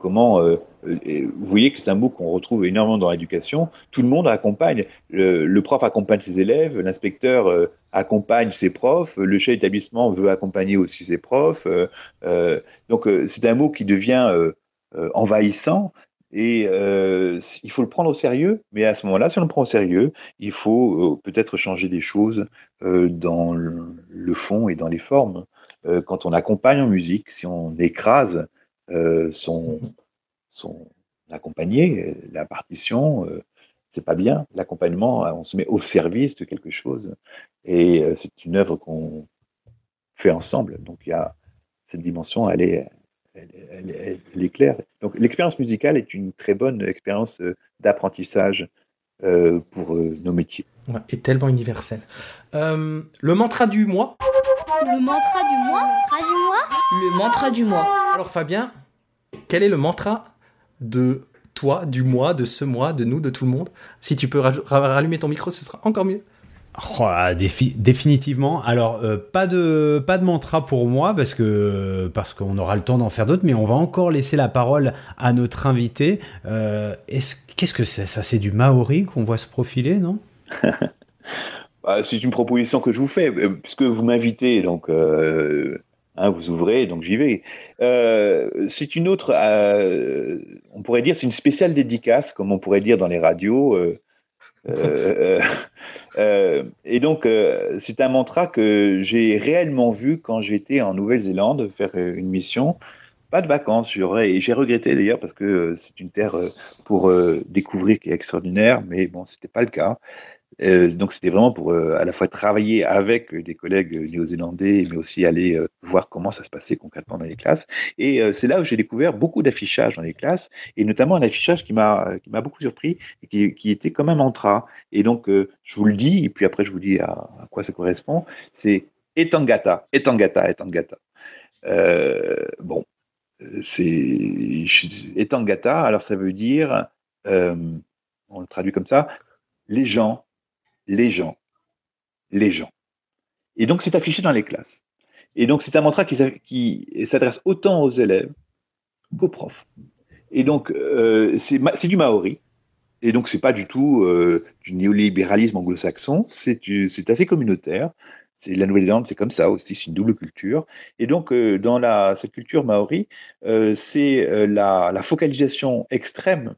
[SPEAKER 3] Comment vous voyez que c'est un mot qu'on retrouve énormément dans l'éducation. Tout le monde accompagne. Le, prof accompagne ses élèves, l'inspecteur accompagne ses profs, le chef d'établissement veut accompagner aussi ses profs. donc c'est un mot qui devient envahissant, Et euh, il faut le prendre au sérieux, mais à ce moment-là, si on le prend au sérieux, il faut euh, peut-être changer des choses euh, dans le, fond et dans les formes. Euh, quand on accompagne en musique, si on écrase euh, son, son accompagné, la partition, euh, c'est pas bien. L'accompagnement, on se met au service de quelque chose, et c'est une œuvre qu'on fait ensemble. Donc il y a cette dimension, elle est, elle, elle, elle est claire. Donc l'expérience musicale est une très bonne expérience d'apprentissage euh, pour euh, nos métiers.
[SPEAKER 1] Ouais, et tellement universel. Euh, le mantra du mois.
[SPEAKER 4] Le mantra du mois. Le mantra du mois.
[SPEAKER 5] Le mantra du mois.
[SPEAKER 1] Alors Fabien, quel est le mantra de toi, du mois, de ce mois, de nous, de tout le monde? Si tu peux rallumer ton micro, ce sera encore mieux.
[SPEAKER 2] Oh, défi définitivement. Alors euh, pas de pas de mantra pour moi parce que parce qu'on aura le temps d'en faire d'autres, mais on va encore laisser la parole à notre invité. Euh, Qu'est-ce que c'est ça? C'est du maori qu'on voit se profiler, non?
[SPEAKER 3] Bah, C'est une proposition que je vous fais euh, puisque vous m'invitez, donc hein, vous ouvrez, donc j'y vais. C'est une autre, on pourrait dire, c'est une spéciale dédicace, comme on pourrait dire dans les radios. Euh, euh, et donc, euh, c'est un mantra que j'ai réellement vu quand j'étais en Nouvelle-Zélande faire une mission. Pas de vacances, j'aurais, j'ai regretté d'ailleurs parce que c'est une terre pour découvrir qui est extraordinaire, mais bon, c'était pas le cas. Euh, donc c'était vraiment pour euh, à la fois travailler avec des collègues néo-zélandais, mais aussi aller euh, voir comment ça se passait concrètement dans les classes. Et c'est là où j'ai découvert beaucoup d'affichage dans les classes, et notamment un affichage qui m'a qui m'a beaucoup surpris et qui, qui, était comme un mantra. Et donc je vous le dis, et puis après je vous dis à, à quoi ça correspond. C'est Etangata, Etangata, Etangata. bon, c'est Etangata. Alors ça veut dire, on le traduit comme ça, les gens les gens, les gens. Et donc, c'est affiché dans les classes. Et donc, c'est un mantra qui, s'adresse autant aux élèves qu'aux profs. Et donc, euh, c'est du maori. Et donc, c'est pas du tout euh, du néolibéralisme anglo-saxon. C'est assez communautaire. C'est la Nouvelle-Zélande, c'est comme ça aussi. C'est une double culture. Et donc, euh, dans la, cette culture maori, c'est la focalisation extrême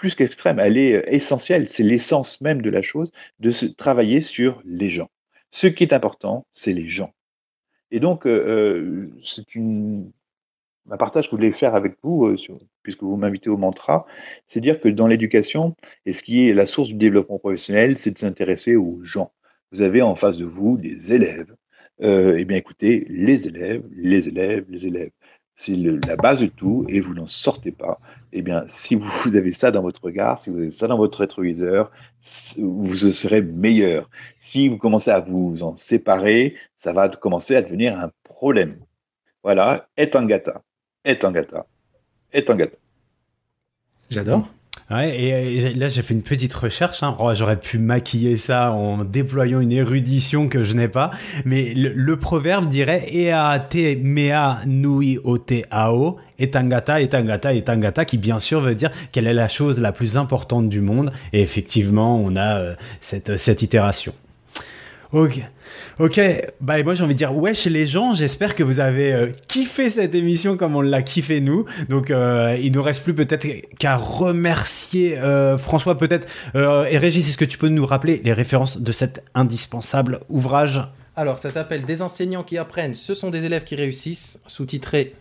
[SPEAKER 3] plus qu'extrême, elle est euh, essentielle, c'est l'essence même de la chose, de se travailler sur les gens. Ce qui est important, c'est les gens. Et donc, euh, euh c'est une un partage que je voulais faire avec vous, puisque vous m'invitez au mantra, c'est dire que dans l'éducation, et ce qui est la source du développement professionnel, c'est de s'intéresser aux gens. Vous avez en face de vous des élèves. Eh bien, écoutez, les élèves, les élèves, les élèves c'est la base de tout et vous n'en sortez pas. Eh bien, si vous avez ça dans votre regard, si vous avez ça dans votre rétroviseur, vous serez meilleur. Si vous commencez à vous en séparer, ça va commencer à devenir un problème. Voilà, est en gata, est en gata, est en gata.
[SPEAKER 1] J'adore.
[SPEAKER 2] Ouais, et, là j'ai fait une petite recherche. Hein. Oh, J'aurais pu maquiller ça en déployant une érudition que je n'ai pas. Mais le, le, proverbe dirait Ea te mea nui o te ao, etangata, etangata, etangata, qui bien sûr veut dire quelle est la chose la plus importante du monde. Et effectivement, on a euh, cette, cette itération. Ok. Ok, bah moi j'ai envie de dire wesh les gens, j'espère que vous avez euh, kiffé cette émission comme on l'a kiffé nous. Donc euh, il nous reste plus peut-être qu'à remercier euh, François peut-être euh, et Régis, est-ce que tu peux nous rappeler les références de cet indispensable ouvrage?
[SPEAKER 1] Alors, ça s'appelle Des enseignants qui apprennent, ce sont des élèves qui réussissent, sous-titré,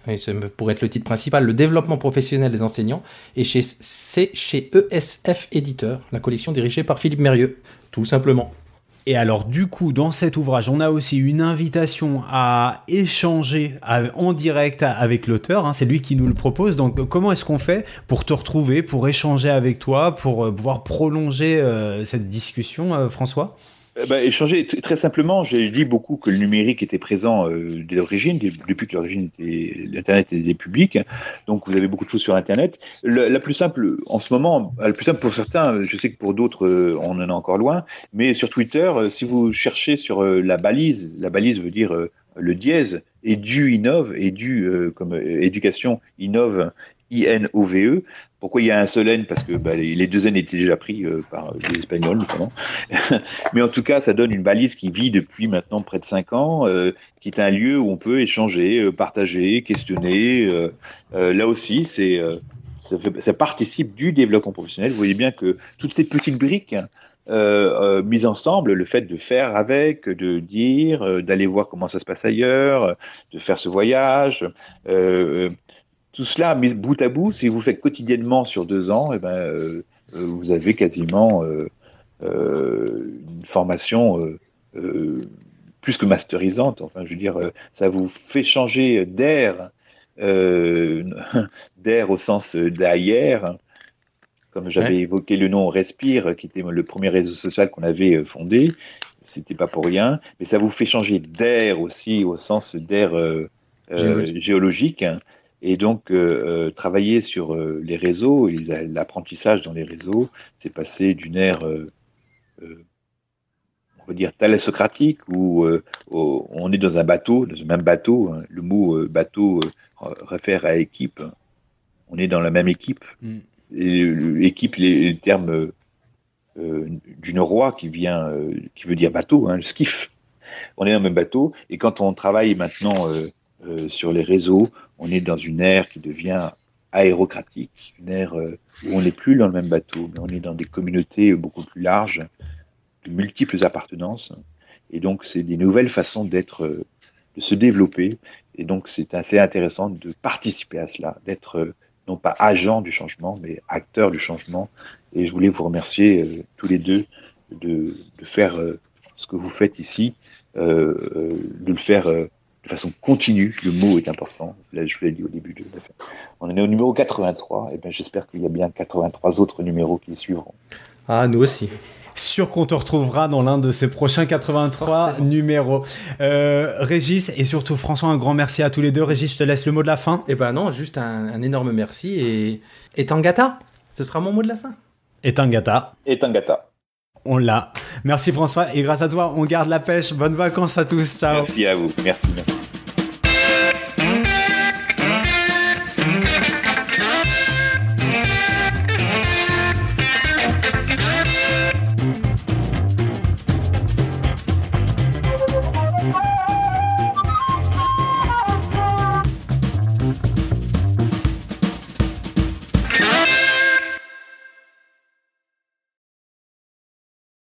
[SPEAKER 1] pourrait être le titre principal, Le développement professionnel des enseignants, et c'est chez ESF Éditeur, la collection dirigée par Philippe Mérieux, tout simplement.
[SPEAKER 2] Et alors du coup, dans cet ouvrage, on a aussi une invitation à échanger en direct avec l'auteur. Hein, c'est lui qui nous le propose. Donc comment est-ce qu'on fait pour te retrouver, pour échanger avec toi, pour euh, pouvoir prolonger euh, cette discussion, euh, François?
[SPEAKER 3] Bah, échanger très simplement, j'ai dit beaucoup que le numérique était présent euh, dès l'origine, depuis que l'origine l'internet était public. Donc vous avez beaucoup de choses sur internet. La, plus simple en ce moment, la plus simple pour certains, je sais que pour d'autres euh, on en est encore loin, mais sur Twitter, euh, si vous cherchez sur euh, la balise, la balise veut dire euh, le dièse et du innove et du comme éducation innove I-N-O-V-E. Pourquoi il y a un seul N? Parce que bah, les deux N étaient déjà pris euh, par les Espagnols, notamment. Mais en tout cas, ça donne une balise qui vit depuis maintenant près de cinq ans, euh, qui est un lieu où on peut échanger, euh, partager, questionner. Euh, là aussi, c'est ça, fait- ça participe du développement professionnel. Vous voyez bien que toutes ces petites briques euh, euh, mises ensemble, le fait de faire avec, de dire, euh, d'aller voir comment ça se passe ailleurs, de faire ce voyage, euh, tout cela mis bout à bout, si vous faites quotidiennement sur deux ans, eh ben, euh, euh, vous avez quasiment euh, euh, une formation plus que masterisante. Enfin, je veux dire, ça vous fait changer d'air, d'air au sens d'ailleurs. Comme j'avais évoqué le nom Respire, qui était le premier réseau social qu'on avait fondé, c'était pas pour rien, mais ça vous fait changer d'air aussi au sens d'air
[SPEAKER 1] Géologique.
[SPEAKER 3] géologique. Et donc, euh, euh, travailler sur euh, les réseaux l'apprentissage dans les réseaux, c'est passer d'une ère, euh, on va dire, thalassocratique, où au- on est dans un bateau, dans un même bateau. hein. Le mot bateau réfère à équipe. On est dans la même équipe.
[SPEAKER 2] Mm.
[SPEAKER 3] Et le- équipe, les, les termes d'une roi qui vient, qui veut dire bateau, hein, le skiff. On est dans le même bateau. Et quand on travaille maintenant sur les réseaux, on est dans une ère qui devient aérocratique, une ère euh, où on n'est plus dans le même bateau, mais on est dans des communautés beaucoup plus larges, de multiples appartenances. Et donc, c'est des nouvelles façons d'être, euh, de se développer. Et donc, c'est assez intéressant de participer à cela, d'être euh, non pas agent du changement, mais acteur du changement. Et je voulais vous remercier tous les deux de, faire ce que vous faites ici, de le faire de façon continue. Le mot est important. Là, je vous l'ai dit au début de la fin. On est au numéro 83. Et ben, j'espère qu'il y a bien 83 autres numéros qui suivront.
[SPEAKER 1] Ah, nous aussi.
[SPEAKER 2] Sûr qu'on te retrouvera dans l'un de ces prochains 83
[SPEAKER 1] Forcément.
[SPEAKER 2] numéros. Euh, Régis et surtout François, un grand merci à tous les deux. Régis, je te laisse le mot de la fin.
[SPEAKER 1] Eh ben non, juste un, un énorme merci et, et Tangata, ce sera mon mot de la fin.
[SPEAKER 2] Et Tangata,
[SPEAKER 3] Et Tangata.
[SPEAKER 2] On l'a. Merci François et grâce à toi, on garde la pêche. Bonnes vacances à tous. Ciao.
[SPEAKER 3] Merci à vous. Merci.